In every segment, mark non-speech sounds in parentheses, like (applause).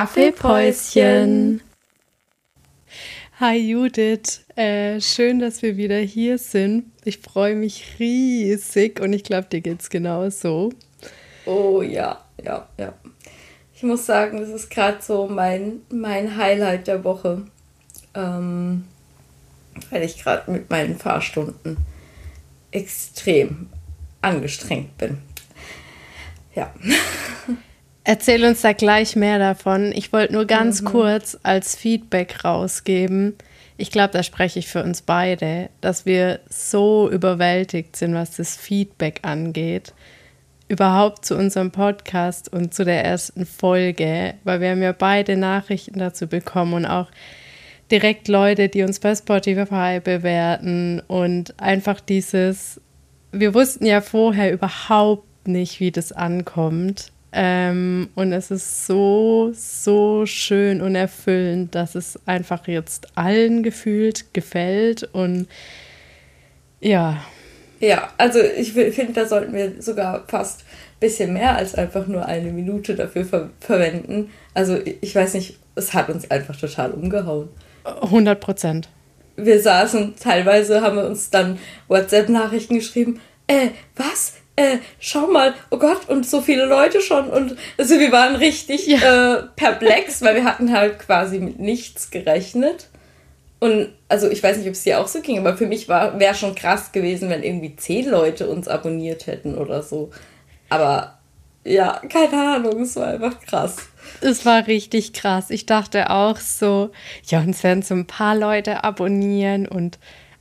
Kaffeepäuschen. Hi Judith, äh, schön, dass wir wieder hier sind. Ich freue mich riesig und ich glaube, dir geht es genauso. Oh ja, ja, ja. Ich muss sagen, das ist gerade so mein, mein Highlight der Woche, ähm, weil ich gerade mit meinen Fahrstunden extrem angestrengt bin. Ja. (laughs) Erzähl uns da gleich mehr davon. Ich wollte nur ganz mhm. kurz als Feedback rausgeben. Ich glaube, da spreche ich für uns beide, dass wir so überwältigt sind, was das Feedback angeht. Überhaupt zu unserem Podcast und zu der ersten Folge, weil wir haben ja beide Nachrichten dazu bekommen und auch direkt Leute, die uns bei Spotify bewerten und einfach dieses, wir wussten ja vorher überhaupt nicht, wie das ankommt ähm, und es ist so, so schön und erfüllend, dass es einfach jetzt allen gefühlt gefällt und ja. Ja, also ich finde, da sollten wir sogar fast ein bisschen mehr als einfach nur eine Minute dafür ver verwenden. Also ich weiß nicht, es hat uns einfach total umgehauen. 100 Prozent. Wir saßen, teilweise haben wir uns dann WhatsApp-Nachrichten geschrieben. Äh, was? Äh, schau mal, oh Gott, und so viele Leute schon. Und also wir waren richtig ja. äh, perplex, weil wir hatten halt quasi mit nichts gerechnet. Und also ich weiß nicht, ob es dir auch so ging, aber für mich wäre schon krass gewesen, wenn irgendwie zehn Leute uns abonniert hätten oder so. Aber ja, keine Ahnung, es war einfach krass. Es war richtig krass. Ich dachte auch so, ja, uns werden so ein paar Leute abonnieren und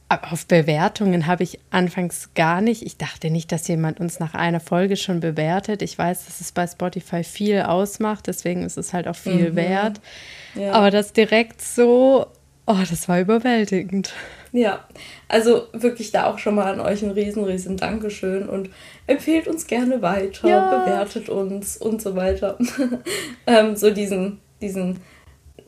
auf Bewertungen habe ich anfangs gar nicht. Ich dachte nicht, dass jemand uns nach einer Folge schon bewertet. Ich weiß, dass es bei Spotify viel ausmacht, deswegen ist es halt auch viel mhm. wert. Ja. Aber das direkt so, oh, das war überwältigend. Ja, also wirklich da auch schon mal an euch ein riesen, riesen Dankeschön und empfehlt uns gerne weiter, ja. bewertet uns und so weiter. (laughs) ähm, so diesen, diesen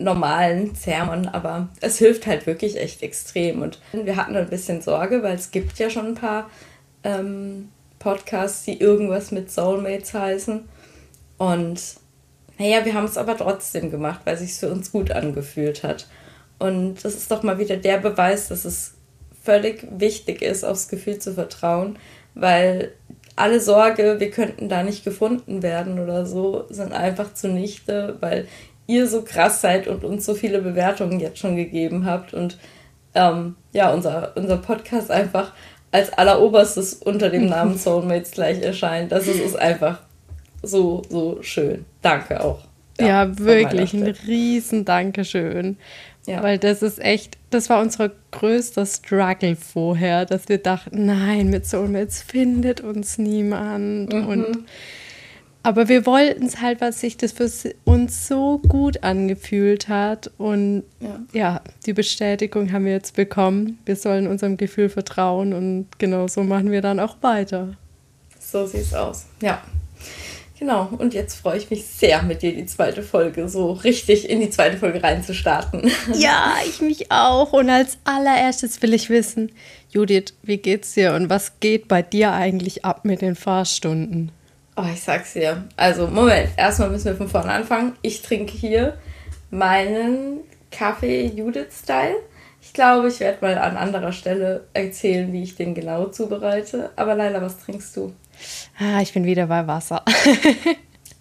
normalen Sermon, aber es hilft halt wirklich echt extrem. Und wir hatten ein bisschen Sorge, weil es gibt ja schon ein paar ähm, Podcasts, die irgendwas mit Soulmates heißen. Und naja, wir haben es aber trotzdem gemacht, weil es sich für uns gut angefühlt hat. Und das ist doch mal wieder der Beweis, dass es völlig wichtig ist, aufs Gefühl zu vertrauen, weil alle Sorge, wir könnten da nicht gefunden werden oder so, sind einfach zunichte, weil ihr so krass seid und uns so viele Bewertungen jetzt schon gegeben habt und ähm, ja, unser, unser Podcast einfach als alleroberstes unter dem Namen (laughs) Soulmates gleich erscheint. Das ist, ist einfach so, so schön. Danke auch. Ja, ja wirklich ein riesen Dankeschön. Ja. Weil das ist echt, das war unser größter Struggle vorher, dass wir dachten, nein, mit Soulmates findet uns niemand mhm. und aber wir wollten es halt, was sich das für uns so gut angefühlt hat. Und ja. ja. die Bestätigung haben wir jetzt bekommen. Wir sollen unserem Gefühl vertrauen und genau so machen wir dann auch weiter. So sieht es aus. Ja. Genau, und jetzt freue ich mich sehr, mit dir die zweite Folge so richtig in die zweite Folge reinzustarten. (laughs) Ja, ich mich auch. Und als allererstes will ich wissen, Judith, wie geht's dir und was geht bei dir eigentlich ab mit den Fahrstunden? Oh, ich sag's dir. Also, Moment. Erstmal müssen wir von vorne anfangen. Ich trinke hier meinen Kaffee Judith-Style. Ich glaube, ich werde mal an anderer Stelle erzählen, wie ich den genau zubereite. Aber Leila, was trinkst du? Ah, ich bin wieder bei Wasser. (laughs)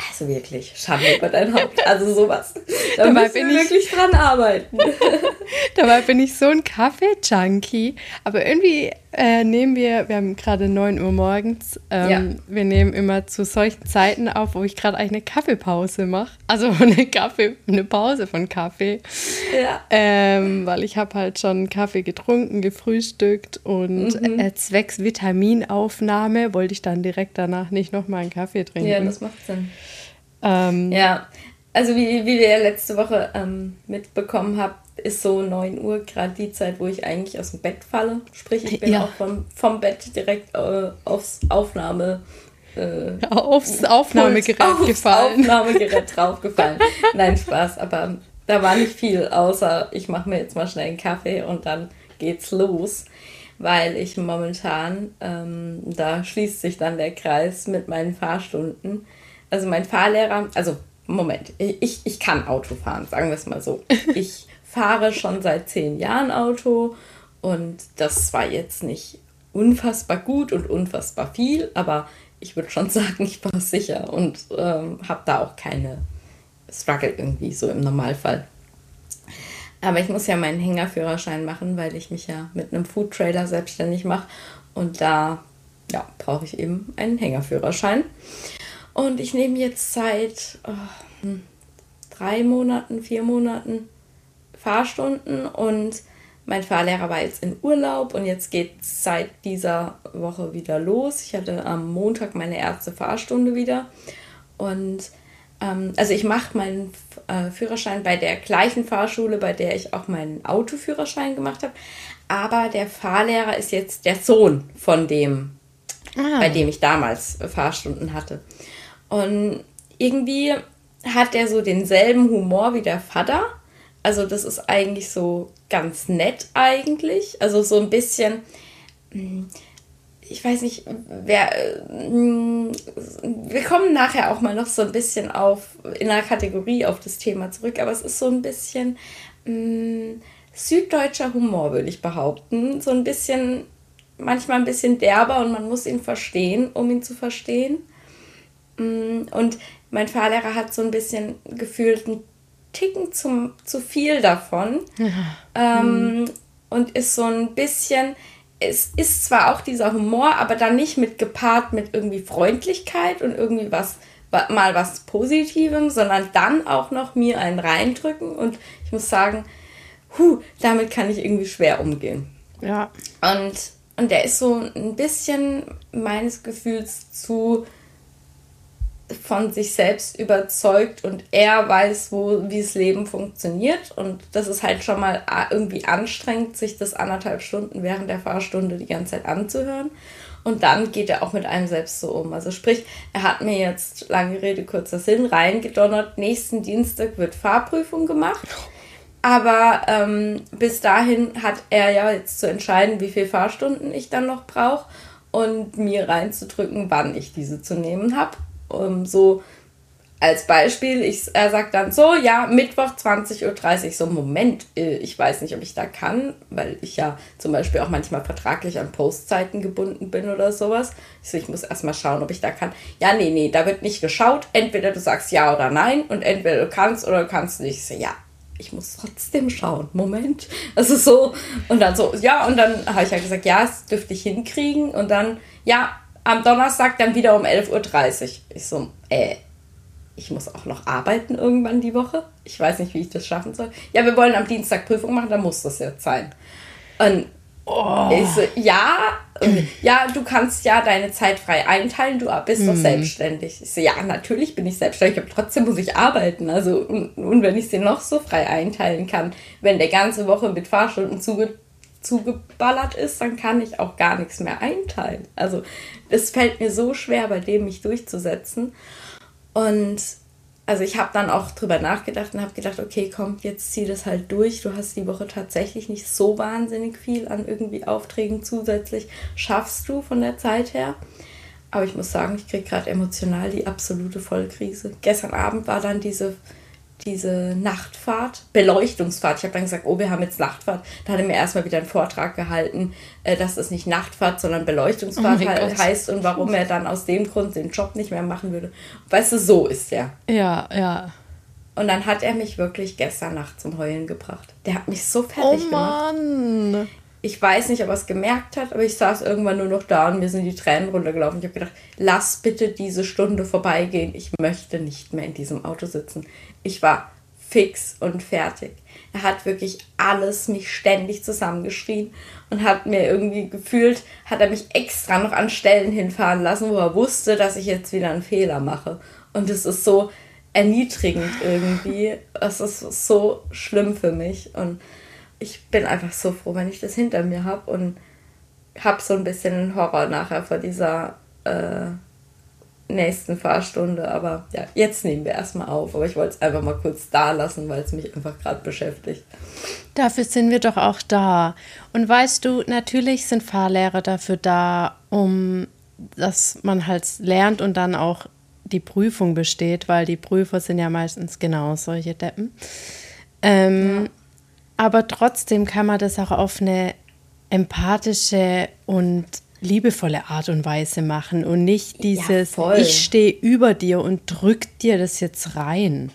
Also wirklich, Schande über dein Haupt. Also sowas. Da Dabei müssen wir wirklich dran arbeiten. (laughs) Dabei bin ich so ein Kaffee-Junkie. Aber irgendwie äh, nehmen wir, wir haben gerade 9 Uhr morgens, ähm, ja. wir nehmen immer zu solchen Zeiten auf, wo ich gerade eigentlich eine Kaffeepause mache. Also (laughs) eine Kaffee, eine Pause von Kaffee. Ja. Ähm, weil ich habe halt schon Kaffee getrunken, gefrühstückt und mhm. äh, zwecks Vitaminaufnahme wollte ich dann direkt danach nicht nochmal einen Kaffee trinken. Ja, das macht Sinn. Ähm, ja, also wie, wie wir letzte Woche ähm, mitbekommen habt, ist so 9 Uhr gerade die Zeit, wo ich eigentlich aus dem Bett falle. Sprich, ich bin ja. auch vom, vom Bett direkt äh, aufs Aufnahme. Äh, aufs Aufnahmegerät aufs gefallen. (laughs) Aufnahmegerät draufgefallen. Nein, Spaß, aber da war nicht viel, außer ich mache mir jetzt mal schnell einen Kaffee und dann geht's los, weil ich momentan, ähm, da schließt sich dann der Kreis mit meinen Fahrstunden. Also mein Fahrlehrer, also Moment, ich, ich kann Auto fahren, sagen wir es mal so. (laughs) Ich fahre schon seit zehn Jahren Auto und das war jetzt nicht unfassbar gut und unfassbar viel, aber ich würde schon (laughs) sagen, ich war sicher und ähm, habe da auch keine Struggle irgendwie so im Normalfall. Aber ich muss ja meinen Hängerführerschein machen, weil ich mich ja mit einem Food Trailer selbstständig mache und da ja, brauche ich eben einen Hängerführerschein. Und ich nehme jetzt seit oh, hm, drei Monaten, vier Monaten Fahrstunden und mein Fahrlehrer war jetzt in Urlaub und jetzt geht es seit dieser Woche wieder los. Ich hatte am Montag meine erste Fahrstunde wieder und ähm, also ich mache meinen äh, Führerschein bei der gleichen Fahrschule, bei der ich auch meinen Autoführerschein gemacht habe. Aber der Fahrlehrer ist jetzt der Sohn von dem, ah. bei dem ich damals Fahrstunden hatte. Und irgendwie hat er so denselben Humor wie der Vater. Also das ist eigentlich so ganz nett eigentlich. Also so ein bisschen, hm, ich weiß nicht, wer, hm, wir kommen nachher auch mal noch so ein bisschen auf, in der Kategorie auf das Thema zurück, aber es ist so ein bisschen mh, hm, süddeutscher Humor, würde ich behaupten. So ein bisschen, manchmal ein bisschen derber und man muss ihn verstehen, um ihn zu verstehen. Und mein Fahrlehrer hat so ein bisschen gefühlt einen Ticken zum, zu viel davon. Ja. Ähm, mhm. Und ist so ein bisschen, es ist zwar auch dieser Humor, aber dann nicht mit gepaart mit irgendwie Freundlichkeit und irgendwie was, mal was Positivem, sondern dann auch noch mir einen reindrücken. Und ich muss sagen, hu, damit kann ich irgendwie schwer umgehen. Ja. Und, und der ist so ein bisschen meines Gefühls zu von sich selbst überzeugt und er weiß, wo, wie das Leben funktioniert. Und das ist halt schon mal irgendwie anstrengend, sich das anderthalb Stunden während der Fahrstunde die ganze Zeit anzuhören. Und dann geht er auch mit einem selbst so um. Also sprich, er hat mir jetzt, lange Rede, kurzer Sinn, reingedonnert, nächsten Dienstag wird Fahrprüfung gemacht. Aber ähm, bis dahin hat er ja jetzt zu entscheiden, wie viele Fahrstunden ich dann noch brauche und mir reinzudrücken, wann ich diese zu nehmen habe um, so als Beispiel, ich, er sagt dann so, ja, Mittwoch 20.30 Uhr, so Moment, äh, ich weiß nicht, ob ich da kann, weil ich ja zum Beispiel auch manchmal vertraglich an Postzeiten gebunden bin oder sowas. Ich so, ich muss erstmal schauen, ob ich da kann. Ja, nee, nee, da wird nicht geschaut. Entweder du sagst ja oder nein und entweder du kannst oder du kannst nicht. Ich so, ja, ich muss trotzdem schauen. Moment. Also so, und dann so, ja, und dann habe ich ja gesagt, ja, das dürfte ich hinkriegen. Und dann, ja, am Donnerstag dann wieder um 11.30 Uhr. Ich so, äh, ich muss auch noch arbeiten irgendwann die Woche. Ich weiß nicht, wie ich das schaffen soll. Ja, wir wollen am Dienstag Prüfung machen, dann muss das jetzt sein. Und oh. ich so, ja, ja, du kannst ja deine Zeit frei einteilen, du bist doch hm. selbstständig. Ich so, ja, natürlich bin ich selbstständig, aber trotzdem muss ich arbeiten. Also, und, und wenn ich sie noch so frei einteilen kann, wenn der ganze Woche mit Fahrstunden zuge zugeballert ist, dann kann ich auch gar nichts mehr einteilen. Also es fällt mir so schwer, bei dem mich durchzusetzen. Und also ich habe dann auch drüber nachgedacht und habe gedacht, okay, komm, jetzt zieh das halt durch. Du hast die Woche tatsächlich nicht so wahnsinnig viel an irgendwie Aufträgen zusätzlich. Schaffst du von der Zeit her? Aber ich muss sagen, ich kriege gerade emotional die absolute Vollkrise. Gestern Abend war dann diese diese Nachtfahrt, Beleuchtungsfahrt. Ich habe dann gesagt, oh, wir haben jetzt Nachtfahrt. Da hat er mir erstmal wieder einen Vortrag gehalten, äh, dass es nicht Nachtfahrt, sondern Beleuchtungsfahrt oh heißt und warum er dann aus dem Grund den Job nicht mehr machen würde. Weißt du, so ist er. Ja, ja. Und dann hat er mich wirklich gestern Nacht zum Heulen gebracht. Der hat mich so fertig oh, Mann. gemacht. Ich weiß nicht, ob er es gemerkt hat, aber ich saß irgendwann nur noch da und mir sind die Tränen runtergelaufen. Ich habe gedacht, lass bitte diese Stunde vorbeigehen. Ich möchte nicht mehr in diesem Auto sitzen. Ich war fix und fertig. Er hat wirklich alles mich ständig zusammengeschrien und hat mir irgendwie gefühlt, hat er mich extra noch an Stellen hinfahren lassen, wo er wusste, dass ich jetzt wieder einen Fehler mache. Und es ist so erniedrigend (sighs) irgendwie. Es ist so schlimm für mich. Und ich bin einfach so froh, wenn ich das hinter mir habe und habe so ein bisschen Horror nachher vor dieser äh, nächsten Fahrstunde. Aber ja, jetzt nehmen wir erstmal auf. Aber ich wollte es einfach mal kurz da lassen, weil es mich einfach gerade beschäftigt. Dafür sind wir doch auch da. Und weißt du, natürlich sind Fahrlehrer dafür da, um dass man halt lernt und dann auch die Prüfung besteht, weil die Prüfer sind ja meistens genau solche Deppen. Ähm, ja. Aber trotzdem kann man das auch auf eine empathische und liebevolle Art und Weise machen und nicht dieses, ja, ich stehe über dir und drück dir das jetzt rein.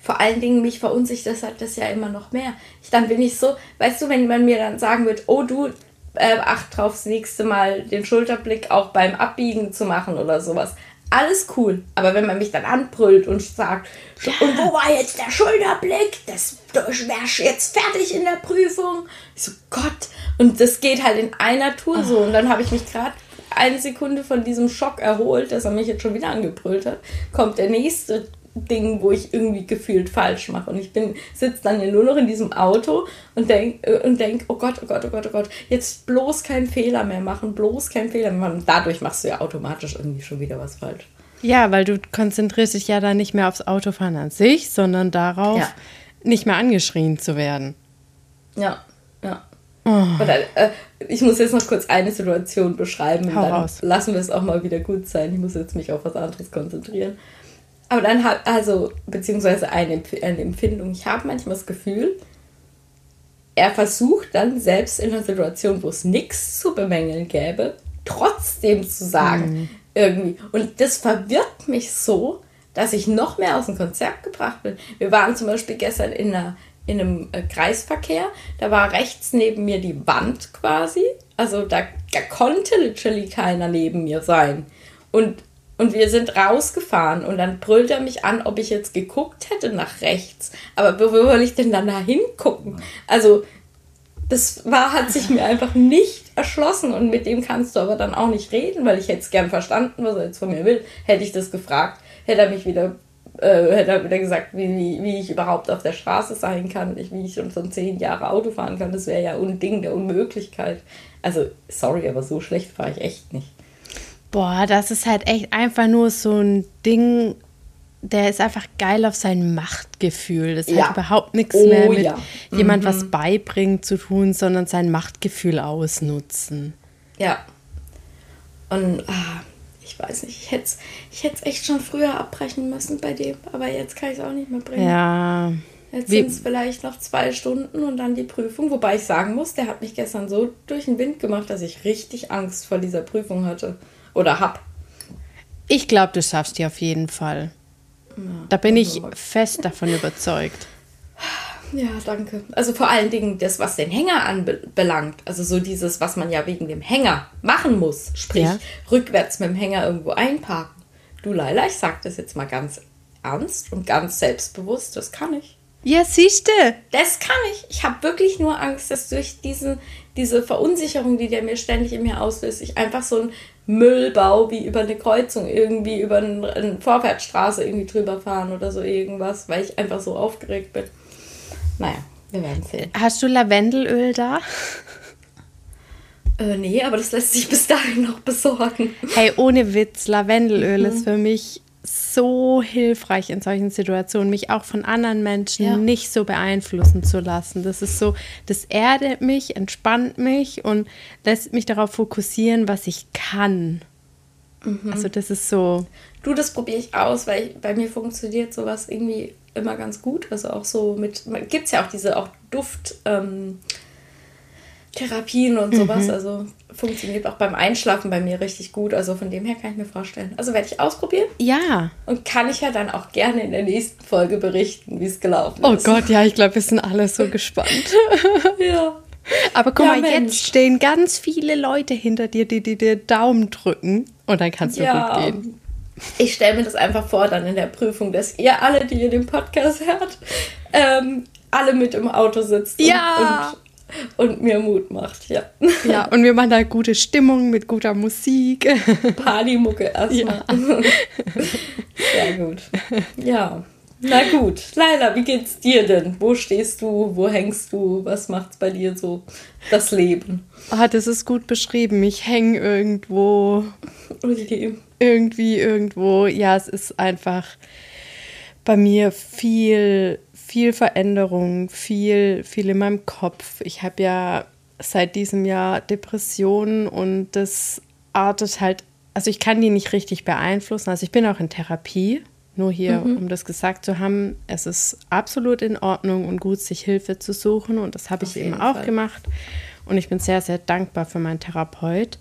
Vor allen Dingen mich verunsichert das ja immer noch mehr. Ich, dann bin ich so, weißt du, wenn man mir dann sagen wird, oh du, äh, acht drauf, das nächste Mal den Schulterblick auch beim Abbiegen zu machen oder sowas. Alles cool. Aber wenn man mich dann anbrüllt und sagt, ja. und wo war jetzt der Schulterblick? Das wärst jetzt fertig in der Prüfung. Ich so, Gott. Und das geht halt in einer Tour so. Und dann habe ich mich gerade eine Sekunde von diesem Schock erholt, dass er mich jetzt schon wieder angebrüllt hat. Kommt der nächste Ding, wo ich irgendwie gefühlt falsch mache. Und ich bin sitze dann ja nur noch in diesem Auto und denke, äh, und denk, oh Gott, oh Gott, oh Gott, oh Gott, jetzt bloß keinen Fehler mehr machen, bloß keinen Fehler mehr machen. Und dadurch machst du ja automatisch irgendwie schon wieder was falsch. Ja, weil du konzentrierst dich ja dann nicht mehr aufs Autofahren an sich, sondern darauf, ja. nicht mehr angeschrien zu werden. Ja, ja. Oh. Dann, äh, ich muss jetzt noch kurz eine Situation beschreiben Hau und dann raus. lassen wir es auch mal wieder gut sein. Ich muss jetzt mich auf was anderes konzentrieren. Aber dann hat, also, beziehungsweise eine, eine Empfindung, ich habe manchmal das Gefühl, er versucht dann selbst in einer Situation, wo es nichts zu bemängeln gäbe, trotzdem zu sagen, mhm. irgendwie. Und das verwirrt mich so, dass ich noch mehr aus dem Konzept gebracht bin. Wir waren zum Beispiel gestern in, einer, in einem äh, Kreisverkehr, da war rechts neben mir die Wand quasi. Also da, da konnte literally keiner neben mir sein. Und und wir sind rausgefahren und dann brüllt er mich an, ob ich jetzt geguckt hätte nach rechts. Aber wo will ich denn dann da hingucken? Also, das war, hat sich mir einfach nicht erschlossen und mit dem kannst du aber dann auch nicht reden, weil ich hätte es gern verstanden, was er jetzt von mir will. Hätte ich das gefragt, hätte er mich wieder, äh, hätte er wieder gesagt, wie, wie, wie ich überhaupt auf der Straße sein kann, wie ich schon von zehn Jahre Auto fahren kann. Das wäre ja ein Ding der Unmöglichkeit. Also, sorry, aber so schlecht fahre ich echt nicht. Boah, das ist halt echt einfach nur so ein Ding, der ist einfach geil auf sein Machtgefühl. Das ja. hat überhaupt nichts oh, mehr mit ja. jemand mhm. was beibringen zu tun, sondern sein Machtgefühl ausnutzen. Ja. Und ah, ich weiß nicht, ich hätte es ich echt schon früher abbrechen müssen bei dem, aber jetzt kann ich es auch nicht mehr bringen. Ja. Jetzt sind es vielleicht noch zwei Stunden und dann die Prüfung. Wobei ich sagen muss, der hat mich gestern so durch den Wind gemacht, dass ich richtig Angst vor dieser Prüfung hatte oder hab. Ich glaube, du schaffst die auf jeden Fall. Ja, da bin ich fest davon überzeugt. Ja, danke. Also vor allen Dingen das, was den Hänger anbelangt. Also so dieses, was man ja wegen dem Hänger machen muss. Sprich, ja. rückwärts mit dem Hänger irgendwo einparken. Du Leila, ich sag das jetzt mal ganz ernst und ganz selbstbewusst, das kann ich. Ja, siehst du. Das kann ich. Ich habe wirklich nur Angst, dass durch diesen, diese Verunsicherung, die der mir ständig in mir auslöst, ich einfach so ein Müllbau wie über eine Kreuzung irgendwie über eine Vorwärtsstraße irgendwie drüber fahren oder so irgendwas, weil ich einfach so aufgeregt bin. Naja, wir werden sehen. Hast du Lavendelöl da? Äh, nee, aber das lässt sich bis dahin noch besorgen. Hey, ohne Witz, Lavendelöl mhm. ist für mich so hilfreich in solchen Situationen, mich auch von anderen Menschen ja. nicht so beeinflussen zu lassen. Das ist so, das erdet mich, entspannt mich und lässt mich darauf fokussieren, was ich kann. Mhm. Also das ist so. Du, das probiere ich aus, weil ich, bei mir funktioniert sowas irgendwie immer ganz gut. Also auch so mit, gibt es ja auch diese auch Duft. Ähm, Therapien und sowas. Mhm. Also funktioniert auch beim Einschlafen bei mir richtig gut. Also von dem her kann ich mir vorstellen. Also werde ich ausprobieren. Ja. Und kann ich ja dann auch gerne in der nächsten Folge berichten, wie es gelaufen oh ist. Oh Gott, ja, ich glaube, wir sind alle so gespannt. (laughs) ja. Aber guck ja, mal, Mensch. jetzt stehen ganz viele Leute hinter dir, die dir Daumen drücken und dann kannst du ja. gut gehen. Ich stelle mir das einfach vor, dann in der Prüfung, dass ihr alle, die ihr den Podcast hört, ähm, alle mit im Auto sitzt ja. und, und und mir Mut macht, ja. Ja, und wir machen da gute Stimmung mit guter Musik. Partymucke erstmal. Ja. (laughs) Sehr gut. Ja. Na gut, Leila, wie geht's dir denn? Wo stehst du? Wo hängst du? Was macht's bei dir so das Leben? Ah, das ist gut beschrieben. Ich hänge irgendwo. Okay. Irgendwie irgendwo. Ja, es ist einfach bei mir viel viel Veränderung, viel, viel in meinem Kopf. Ich habe ja seit diesem Jahr Depressionen und das artet halt also ich kann die nicht richtig beeinflussen. Also ich bin auch in Therapie, nur hier, mhm. um das gesagt zu haben, es ist absolut in Ordnung und gut, sich Hilfe zu suchen. Und das habe ich eben auch Fall. gemacht. Und ich bin sehr, sehr dankbar für meinen Therapeut.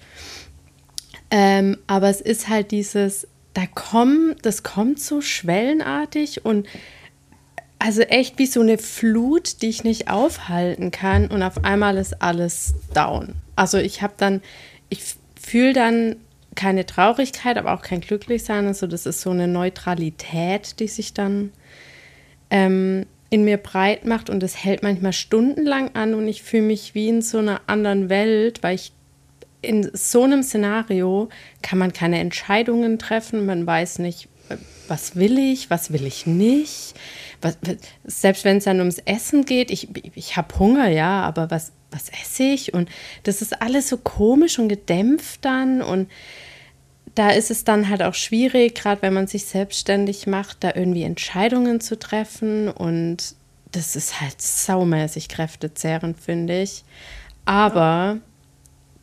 Ähm, aber es ist halt dieses, da kommt, das kommt so schwellenartig und also echt wie so eine Flut, die ich nicht aufhalten kann und auf einmal ist alles down. Also ich habe dann, ich fühle dann keine Traurigkeit, aber auch kein Glücklichsein. Also das ist so eine Neutralität, die sich dann ähm, in mir breit macht und das hält manchmal stundenlang an und ich fühle mich wie in so einer anderen Welt, weil ich in so einem Szenario kann man keine Entscheidungen treffen, man weiß nicht, was will ich, was will ich nicht. Was, selbst wenn es dann ums Essen geht, ich, ich habe Hunger, ja, aber was, was esse ich? Und das ist alles so komisch und gedämpft dann und da ist es dann halt auch schwierig, gerade wenn man sich selbstständig macht, da irgendwie Entscheidungen zu treffen. Und das ist halt saumäßig kräftezehrend, finde ich. Aber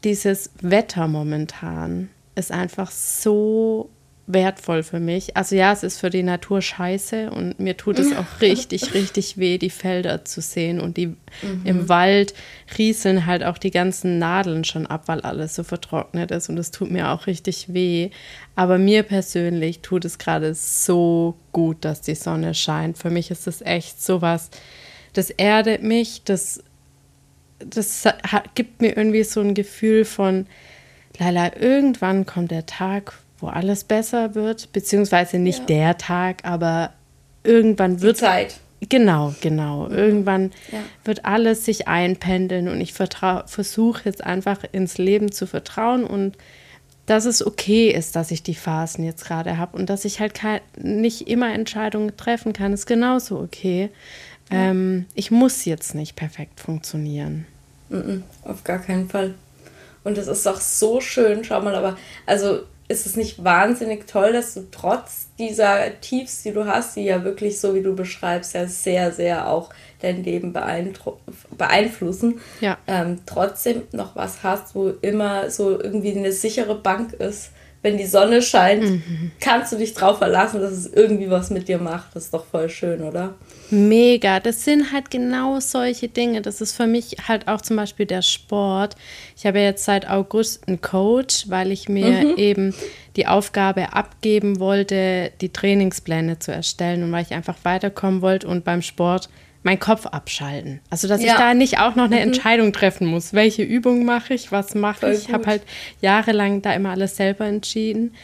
dieses Wetter momentan ist einfach so wertvoll für mich. Also ja, es ist für die Natur scheiße und mir tut es auch (laughs) richtig, richtig weh, die Felder zu sehen und die mhm. im Wald rieseln halt auch die ganzen Nadeln schon ab, weil alles so vertrocknet ist und es tut mir auch richtig weh. Aber mir persönlich tut es gerade so gut, dass die Sonne scheint. Für mich ist es echt sowas, das erdet mich, das, das gibt mir irgendwie so ein Gefühl von, Leila, irgendwann kommt der Tag, wo alles besser wird, beziehungsweise nicht ja. der Tag, aber irgendwann wird. Die Zeit. Genau, genau. Mhm. Irgendwann ja. wird alles sich einpendeln und ich versuche jetzt einfach ins Leben zu vertrauen und dass es okay ist, dass ich die Phasen jetzt gerade habe und dass ich halt nicht immer Entscheidungen treffen kann, ist genauso okay. Ja. Ähm, ich muss jetzt nicht perfekt funktionieren. Mm auf gar keinen Fall. Und es ist auch so schön, schau mal, aber also ist es nicht wahnsinnig toll, dass du trotz dieser Tiefs, die du hast, die ja wirklich, so wie du beschreibst, ja sehr, sehr auch dein Leben beeinflussen, ja. ähm, trotzdem noch was hast, wo immer so irgendwie eine sichere Bank ist, wenn die Sonne scheint, mhm. kannst du dich drauf verlassen, dass es irgendwie was mit dir macht. Das ist doch voll schön, oder? Mega. Das sind halt genau solche Dinge. Das ist für mich halt auch zum Beispiel der Sport. Ich habe jetzt seit August einen Coach, weil ich mir mhm. eben die Aufgabe abgeben wollte, die Trainingspläne zu erstellen und weil ich einfach weiterkommen wollte und beim Sport meinen Kopf abschalten. Also, dass ja. ich da nicht auch noch eine mhm. Entscheidung treffen muss. Welche Übung mache ich, was mache ich? Ich habe halt jahrelang da immer alles selber entschieden.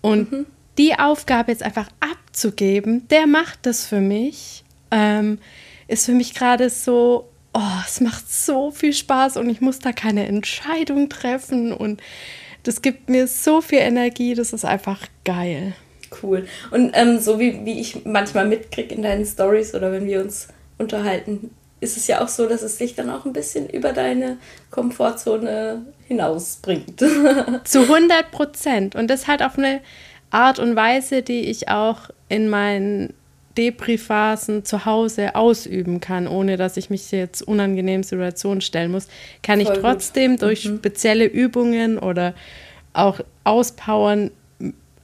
Und mhm. die Aufgabe jetzt einfach abzugeben, der macht das für mich, ähm, ist für mich gerade so, oh, es macht so viel Spaß und ich muss da keine Entscheidung treffen und das gibt mir so viel Energie, das ist einfach geil. Cool. Und ähm, so wie, wie ich manchmal mitkriege in deinen Stories oder wenn wir uns unterhalten, ist es ja auch so, dass es dich dann auch ein bisschen über deine Komfortzone hinausbringt. (laughs) Zu 100 Prozent. Und das halt auf eine Art und Weise, die ich auch in meinen Depri-Phasen zu Hause ausüben kann, ohne dass ich mich jetzt unangenehmen Situationen stellen muss, kann Voll ich trotzdem gut. durch mhm. spezielle Übungen oder auch Auspowern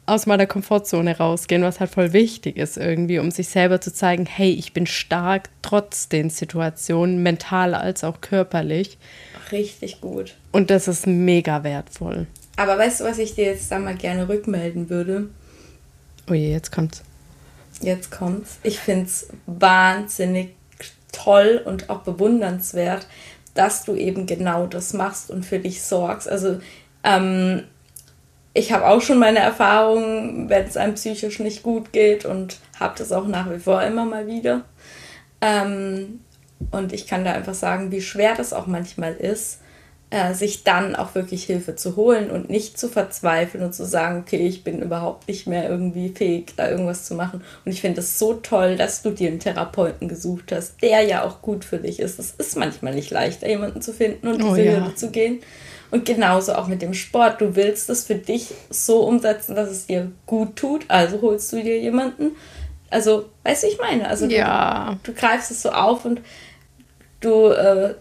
aus meiner Komfortzone rausgehen, was halt voll wichtig ist irgendwie, um sich selber zu zeigen, hey, ich bin stark trotz den Situationen, mental als auch körperlich. Richtig gut. Und das ist mega wertvoll. Aber weißt du, was ich dir jetzt da mal gerne rückmelden würde? Oh je, jetzt kommt's. Jetzt kommt's. Ich find's wahnsinnig toll und auch bewundernswert, dass du eben genau das machst und für dich sorgst. Also ähm, ich habe auch schon meine Erfahrungen, wenn es einem psychisch nicht gut geht und habe das auch nach wie vor immer mal wieder. Ähm, und ich kann da einfach sagen, wie schwer das auch manchmal ist, äh, sich dann auch wirklich Hilfe zu holen und nicht zu verzweifeln und zu sagen, okay, ich bin überhaupt nicht mehr irgendwie fähig, da irgendwas zu machen. Und ich finde es so toll, dass du dir einen Therapeuten gesucht hast, der ja auch gut für dich ist. Es ist manchmal nicht leicht, jemanden zu finden und oh diese oh, ja. zu gehen. Und genauso auch mit dem Sport. Du willst es für dich so umsetzen, dass es dir gut tut. Also holst du dir jemanden. Also, weißt du, ich meine? Also, ja. du, du greifst es so auf und du, äh,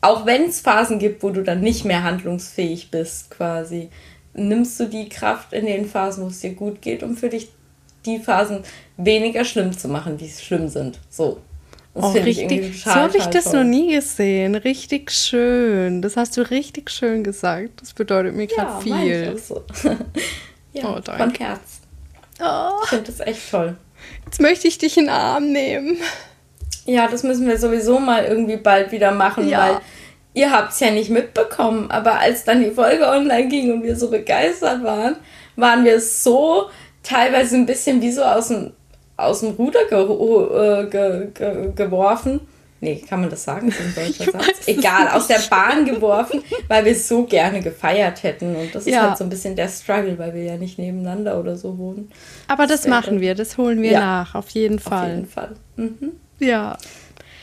auch wenn es Phasen gibt, wo du dann nicht mehr handlungsfähig bist, quasi, nimmst du die Kraft in den Phasen, wo es dir gut geht, um für dich die Phasen weniger schlimm zu machen, die schlimm sind. So. Das oh, richtig. so habe ich das toll. noch nie gesehen. Richtig schön. Das hast du richtig schön gesagt. Das bedeutet mir gerade ja, viel. Ich so. (laughs) ja, oh, danke. von Herz. Oh. Ich finde das echt toll. Jetzt möchte ich dich in den Arm nehmen. Ja, das müssen wir sowieso mal irgendwie bald wieder machen, ja. weil ihr habt es ja nicht mitbekommen. Aber als dann die Folge online ging und wir so begeistert waren, waren wir so teilweise ein bisschen wie so aus dem aus dem Ruder ge äh, ge ge geworfen. Nee, kann man das sagen? Das ist. Egal, aus der Bahn geworfen, weil wir so gerne gefeiert hätten. Und das ist ja. halt so ein bisschen der Struggle, weil wir ja nicht nebeneinander oder so wohnen. Aber das, das machen wir, das holen wir ja. nach, auf jeden Fall. Auf jeden Fall. Mhm. Ja.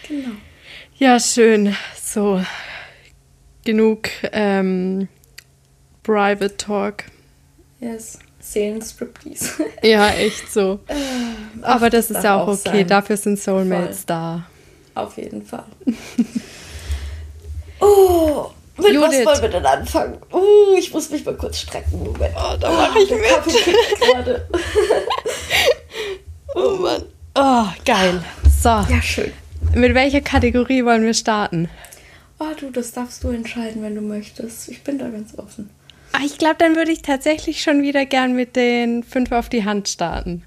Genau. Ja, schön. So, genug ähm, Private Talk. Yes. Seelenstriptease. (laughs) ja, echt so. Ach, Aber das ist ja auch, auch okay. Sein. Dafür sind Soulmates Voll. da. Auf jeden Fall. (laughs) oh, mit Judith. was wollen wir denn anfangen? Uh, ich muss mich mal kurz strecken. Moment. Oh, da mache ich mit. gerade. (laughs) oh Mann. Oh, geil. So. Ja, schön. Mit welcher Kategorie wollen wir starten? Oh, du, das darfst du entscheiden, wenn du möchtest. Ich bin da ganz offen. Ah, ich glaube, dann würde ich tatsächlich schon wieder gern mit den fünf auf die Hand starten.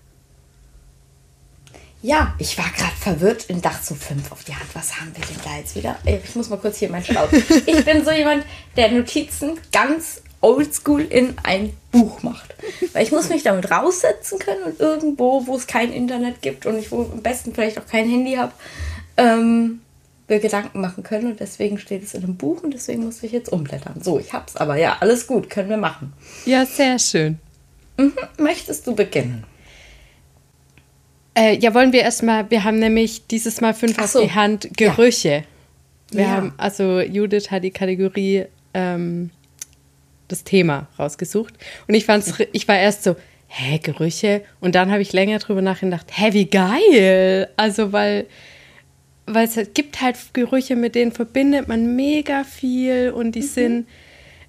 Ja, ich war gerade verwirrt und dachte so, fünf auf die Hand, was haben wir denn da jetzt wieder? Ich muss mal kurz hier mein Schlauch. Ich bin so jemand, der Notizen ganz oldschool in ein Buch macht. Weil ich muss mich damit raussetzen können und irgendwo, wo es kein Internet gibt und ich wo am besten vielleicht auch kein Handy habe, ähm, wir Gedanken machen können und deswegen steht es in einem Buch und deswegen muss ich jetzt umblättern. So, ich hab's, aber ja, alles gut, können wir machen. Ja, sehr schön. Mhm. Möchtest du beginnen? Äh, ja, wollen wir erstmal, wir haben nämlich dieses Mal fünf Ach auf die Hand Gerüche. Ja. Wir ja. haben, also Judith hat die Kategorie ähm, das Thema rausgesucht. Und ich fand's, ich war erst so, hä, Gerüche? Und dann habe ich länger drüber nachgedacht, hä, wie geil! Also, weil weil es gibt halt Gerüche, mit denen verbindet man mega viel und die mhm. sind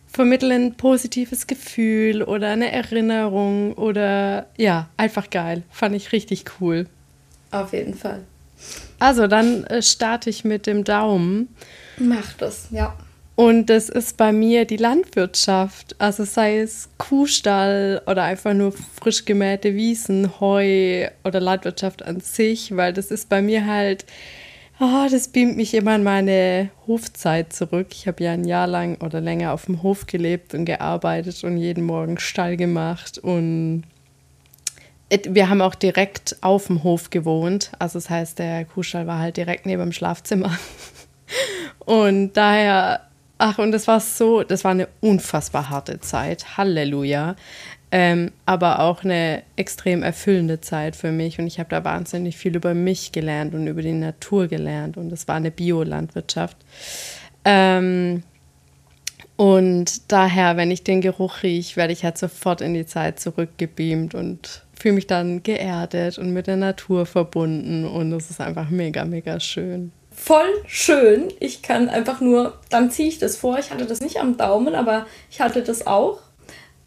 vermitteln ein positives Gefühl oder eine Erinnerung oder ja, einfach geil. Fand ich richtig cool. Auf jeden Fall. Also, dann äh, starte ich mit dem Daumen. Mach das, ja. Und das ist bei mir die Landwirtschaft. Also sei es Kuhstall oder einfach nur frisch gemähte Wiesen, Heu oder Landwirtschaft an sich, weil das ist bei mir halt Oh, das beamt mich immer in meine Hofzeit zurück. Ich habe ja ein Jahr lang oder länger auf dem Hof gelebt und gearbeitet und jeden Morgen Stall gemacht. Und wir haben auch direkt auf dem Hof gewohnt. Also das heißt, der Kuhstall war halt direkt neben dem Schlafzimmer. (laughs) Und daher, ach, und das war so, das war eine unfassbar harte Zeit. Halleluja. Ähm, aber auch eine extrem erfüllende Zeit für mich. Und ich habe da wahnsinnig viel über mich gelernt und über die Natur gelernt. Und es war eine Biolandwirtschaft. Ähm, und daher, wenn ich den Geruch rieche, werde ich halt sofort in die Zeit zurückgebeamt und fühle mich dann geerdet und mit der Natur verbunden. Und es ist einfach mega, mega schön. Voll schön. Ich kann einfach nur, dann ziehe ich das vor. Ich hatte das nicht am Daumen, aber ich hatte das auch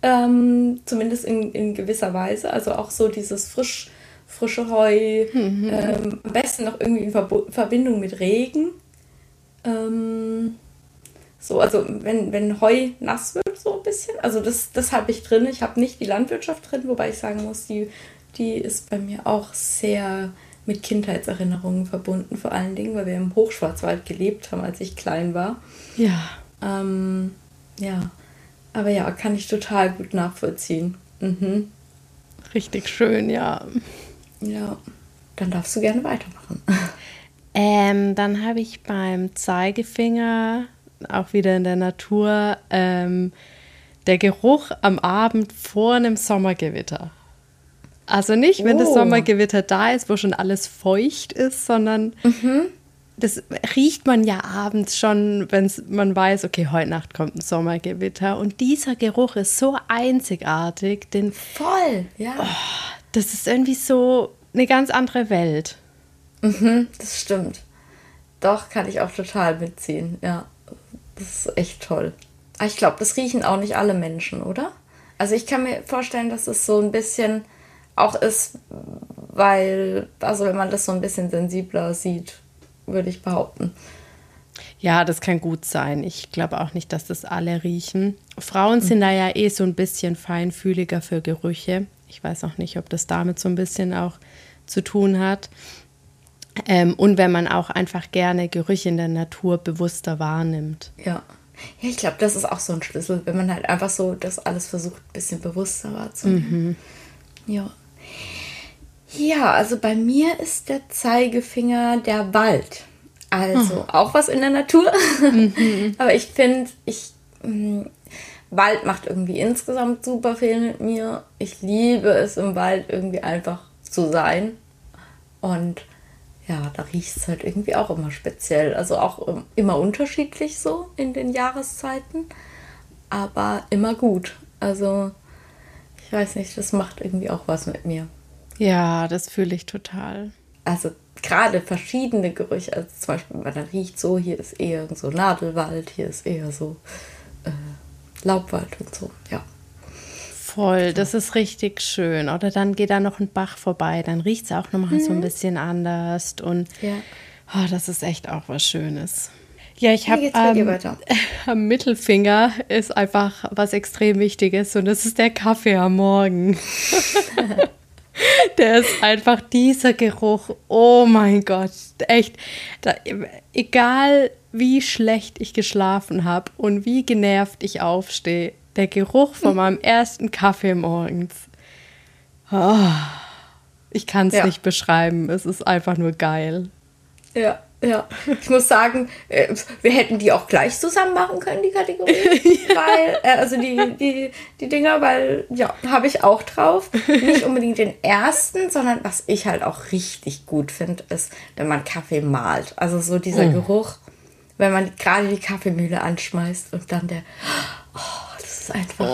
ähm, zumindest in, in gewisser Weise. Also auch so dieses frisch, frische Heu, mhm. ähm, am besten noch irgendwie in Verbo Verbindung mit Regen. Ähm, so, also wenn, wenn Heu nass wird, so ein bisschen. Also das, das habe ich drin. Ich habe nicht die Landwirtschaft drin, wobei ich sagen muss, die, die ist bei mir auch sehr mit Kindheitserinnerungen verbunden, vor allen Dingen, weil wir im Hochschwarzwald gelebt haben, als ich klein war. Ja. Ähm, ja. Aber ja, kann ich total gut nachvollziehen. Mhm. Richtig schön, ja. Ja, dann darfst du gerne weitermachen. Ähm, dann habe ich beim Zeigefinger, auch wieder in der Natur, ähm, der Geruch am Abend vor einem Sommergewitter. Also nicht, wenn oh. das Sommergewitter da ist, wo schon alles feucht ist, sondern mhm das riecht man ja abends schon, wenn man weiß, okay, heute Nacht kommt ein Sommergewitter. Und dieser Geruch ist so einzigartig. Den, Voll, ja. Oh, das ist irgendwie so eine ganz andere Welt. Mhm, das stimmt. Doch, kann ich auch total mitziehen. Ja, das ist echt toll. Aber ich glaube, das riechen auch nicht alle Menschen, oder? Also ich kann mir vorstellen, dass es so ein bisschen auch ist, weil, also wenn man das so ein bisschen sensibler sieht, würde ich behaupten. Ja, das kann gut sein. Ich glaube auch nicht, dass das alle riechen. Frauen sind da ja eh so ein bisschen feinfühliger für Gerüche. Ich weiß auch nicht, ob das damit so ein bisschen auch zu tun hat. Ähm, und wenn man auch einfach gerne Gerüche in der Natur bewusster wahrnimmt. Ja. Ja, ich glaube, das ist auch so ein Schlüssel, wenn man halt einfach so das alles versucht, ein bisschen bewusster wahrzunehmen. Ja. Ja, also bei mir ist der Zeigefinger der Wald. Also auch was in der Natur. (laughs) Aber ich finde, ich mh, Wald macht irgendwie insgesamt super viel mit mir. Ich liebe es im Wald irgendwie einfach zu sein. Und ja, da riecht es halt irgendwie auch immer speziell. Also auch ähm, immer unterschiedlich so in den Jahreszeiten. Aber immer gut. Also ich weiß nicht, das macht irgendwie auch was mit mir. Ja, das fühle ich total. Also gerade verschiedene Gerüche. Also zum Beispiel, man riecht so, hier ist eher so Nadelwald, hier ist eher so äh, Laubwald und so. Ja. Voll, das ist richtig schön. Oder dann geht da noch ein Bach vorbei, dann riecht es auch nochmal so ein bisschen anders. Und Ja. oh, das ist echt auch was Schönes. Ja, ich habe ähm, (laughs) am Mittelfinger ist einfach was extrem Wichtiges und das ist der Kaffee am Morgen. (laughs) (laughs) (laughs) der ist einfach dieser Geruch. Oh mein Gott, echt. Da, egal wie schlecht ich geschlafen habe und wie genervt ich aufstehe, der Geruch von meinem ersten Kaffee morgens. Oh, ich kann es Ja. nicht beschreiben. Es ist einfach nur geil. Ja, ja. Ich muss sagen, äh, wir hätten die auch gleich zusammen machen können, die Kategorie. (laughs) Weil, äh, also die, die, die Dinger, weil, ja, habe ich auch drauf. Nicht unbedingt den ersten, sondern was ich halt auch richtig gut finde, ist, wenn man Kaffee malt. Also so dieser Geruch, wenn man gerade die Kaffeemühle anschmeißt und dann der, oh, das ist einfach,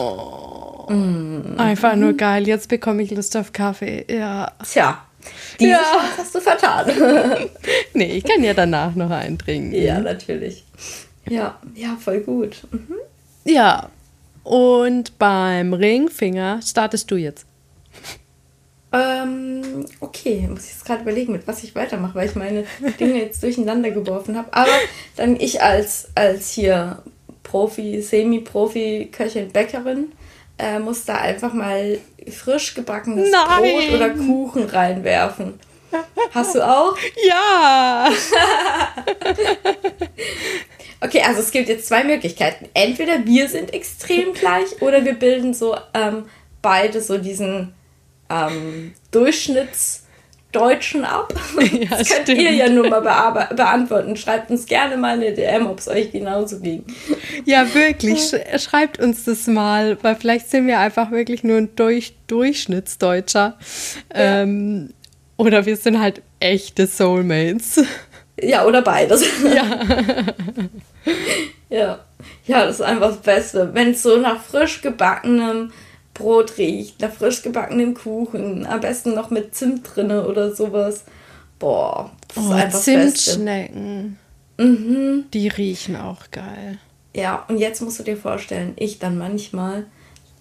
Einfach nur geil. Jetzt bekomme ich Lust auf Kaffee. Ja. tja, diese Ja. Chance hast du vertan. (laughs) Nee, ich kann ja danach noch einen trinken. ja, natürlich. Ja, ja, voll gut. Mhm. Ja. Und beim Ringfinger startest du jetzt. Ähm, okay, muss ich jetzt gerade überlegen, mit was ich weitermache, weil ich meine Dinge jetzt durcheinander geworfen habe. Aber dann ich als, als hier Profi, Semi-Profi, Köchin, Bäckerin, äh, muss da einfach mal frisch gebackenes Nein! Brot oder Kuchen reinwerfen. Hast du auch? Ja. (laughs) Okay, also es gibt jetzt zwei Möglichkeiten. Entweder wir sind extrem gleich oder wir bilden so ähm, beide so diesen ähm, Durchschnittsdeutschen ab. (laughs) Ja, das könnt stimmt. ihr ja nur mal beantworten. Schreibt uns gerne mal eine DM, ob es euch genauso ging. Ja, wirklich. Sch schreibt uns das mal, weil vielleicht sind wir einfach wirklich nur ein Durch Durchschnittsdeutscher. Ähm, oder wir sind halt echte Soulmates. Ja, oder beides. Ja. (laughs) (laughs) ja. Ja, das ist einfach das Beste. Wenn es so nach frisch gebackenem Brot riecht, nach frisch gebackenem Kuchen, am besten noch mit Zimt drinne oder sowas. Boah, das ist Oh, einfach Beste. Zimtschnecken. Die riechen auch geil. Ja, und jetzt musst du dir vorstellen, ich dann manchmal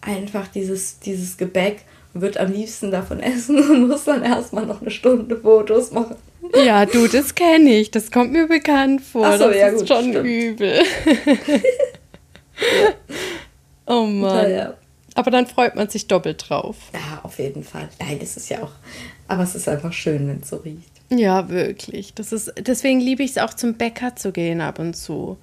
einfach dieses, dieses Gebäck und würde am liebsten davon (laughs) essen und muss dann erstmal noch eine Stunde Fotos machen. Ja, du, das kenne ich. Das kommt mir bekannt vor. So, das ja, ist gut, schon stimmt. übel. (laughs) oh Mann. Naja. Aber dann freut man sich doppelt drauf. Ja, auf jeden Fall. Nein, das ist ja auch. Aber es ist einfach schön, wenn es so riecht. Ja, wirklich. Das ist, deswegen liebe ich es auch zum Bäcker zu gehen ab und zu.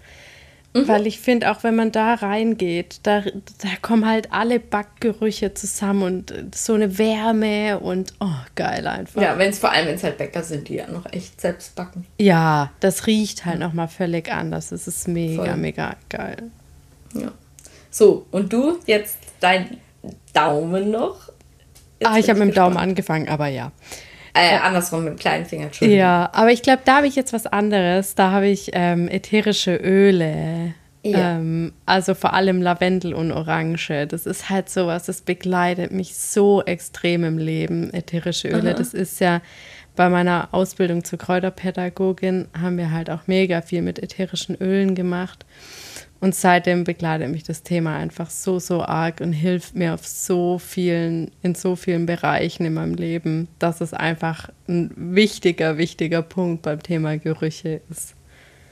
Weil ich finde, auch wenn man da reingeht, da, da kommen halt alle Backgerüche zusammen und äh, so eine Wärme und oh, geil einfach. Ja, wenn es vor allem, wenn es halt Bäcker sind, die ja noch echt selbst backen. Ja, das riecht halt nochmal völlig anders. Das ist mega, Voll. mega geil. Ja. So, und du jetzt dein Daumen noch? Jetzt ah, ich habe mit dem Daumen angefangen, aber ja. Äh, andersrum mit dem kleinen Finger, Entschuldigung. Ja, aber ich glaube, da habe ich jetzt was anderes. Da habe ich ähm, ätherische Öle. Ja. Ähm, also vor allem Lavendel und Orange. Das ist halt sowas, das begleitet mich so extrem im Leben, ätherische Öle. Aha. Das ist ja bei meiner Ausbildung zur Kräuterpädagogin haben wir halt auch mega viel mit ätherischen Ölen gemacht. Und seitdem begleitet mich das Thema einfach so, so arg und hilft mir auf so vielen, in so vielen Bereichen in meinem Leben, dass es einfach ein wichtiger, wichtiger Punkt beim Thema Gerüche ist.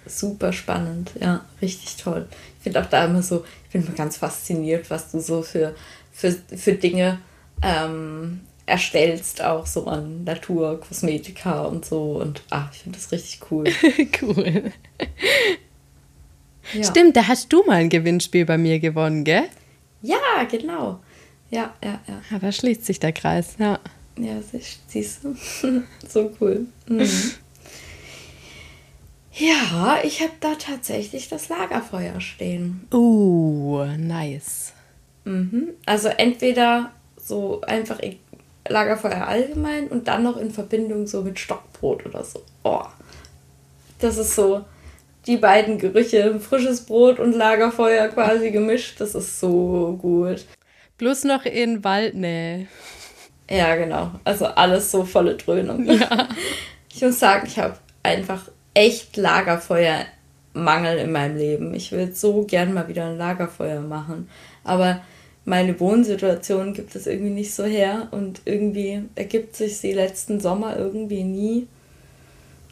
Super spannend, ja, richtig toll. Ich finde auch da immer so, ich bin immer ganz fasziniert, was du so für, für, für Dinge ähm, erstellst, auch so an Natur, Kosmetika und so. Und ah, ich finde das richtig cool. (laughs) cool. Ja. Stimmt, da hast du mal ein Gewinnspiel bei mir gewonnen, gell? Ja, genau. Ja, ja, ja. Ja, da schließt sich der Kreis, ja. Ja, siehst du. (laughs) so cool. Mhm. Ja, ich habe da tatsächlich das Lagerfeuer stehen. Uh, nice. Mhm. Also entweder so einfach Lagerfeuer allgemein und dann noch in Verbindung so mit Stockbrot oder so. Oh, das ist so die beiden Gerüche, frisches Brot und Lagerfeuer quasi gemischt. Das ist so gut. Plus noch in Waldnähe. Ja, genau. Also alles so volle Dröhnung. Ja. Ich muss sagen, ich habe einfach echt Lagerfeuermangel in meinem Leben. Ich will so gern mal wieder ein Lagerfeuer machen. Aber meine Wohnsituation gibt es irgendwie nicht so her und irgendwie ergibt sich sie letzten Sommer irgendwie nie.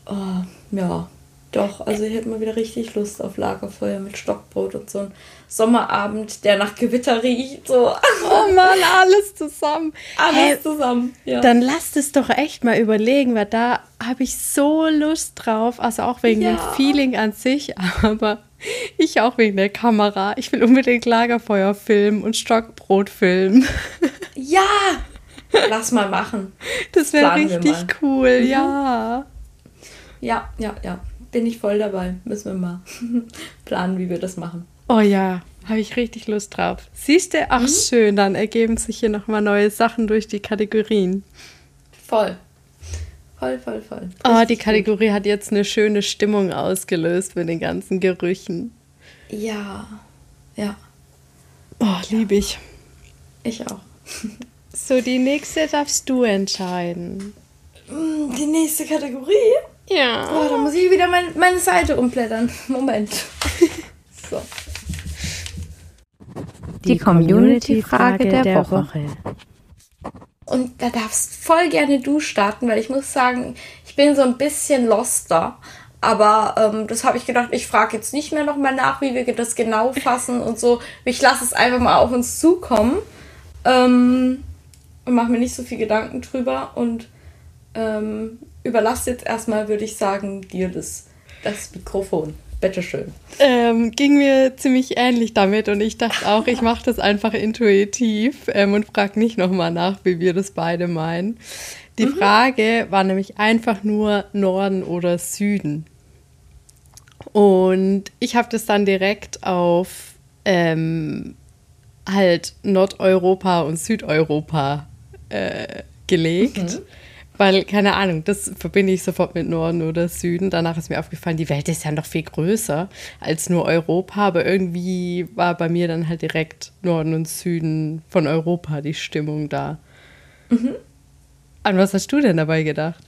Oh, ja, doch, also ich hätte mal wieder richtig Lust auf Lagerfeuer mit Stockbrot und so ein Sommerabend, der nach Gewitter riecht. So. (laughs) Oh Mann, alles zusammen. Alles hey, zusammen, ja. Dann lasst es doch echt mal überlegen, weil da habe ich so Lust drauf. Also auch wegen ja. dem Feeling an sich, (laughs) aber ich auch wegen der Kamera. Ich will unbedingt Lagerfeuer filmen und Stockbrot filmen. (laughs) Ja! Lass mal machen. Das, wäre richtig cool, mhm. ja. Ja, ja, ja bin ich voll dabei. Müssen wir mal (laughs) planen, wie wir das machen. Oh ja, habe ich richtig Lust drauf. Siehst du? Ach mhm. schön, dann ergeben sich hier nochmal neue Sachen durch die Kategorien. Voll. Voll, voll, voll. Richtig oh, die Kategorie gut. hat jetzt eine schöne Stimmung ausgelöst mit den ganzen Gerüchen. Ja, ja. Oh, ja. liebe ich. Ich auch. so, die nächste darfst du entscheiden. Mm, die nächste Kategorie? Ja. Oh, da muss ich wieder mein, meine Seite umblättern. (laughs) Moment. so. Die Community-Frage der, der Woche. Woche. Und da darfst voll gerne du starten, weil ich muss sagen, ich bin so ein bisschen loster. Aber ähm, das habe ich gedacht, ich frage jetzt nicht mehr nochmal nach, wie wir das genau fassen und so. Ich lasse es einfach mal auf uns zukommen. Ähm, und mache mir nicht so viel Gedanken drüber. Und ähm, überlasse jetzt erstmal, würde ich sagen, dir das, das Mikrofon. Bitteschön. Ähm, ging mir ziemlich ähnlich damit und ich dachte auch, ich mache das einfach intuitiv ähm, und frage nicht nochmal nach, wie wir das beide meinen. Die mhm. Frage war nämlich einfach nur Norden oder Süden. Und ich habe das dann direkt auf ähm, halt Nordeuropa und Südeuropa äh, gelegt. Mhm. Weil, keine Ahnung, das verbinde ich sofort mit Norden oder Süden. Danach ist mir aufgefallen, die Welt ist ja noch viel größer als nur Europa, aber irgendwie war bei mir dann halt direkt Norden und Süden von Europa die Stimmung da. Mhm. An was hast du denn dabei gedacht?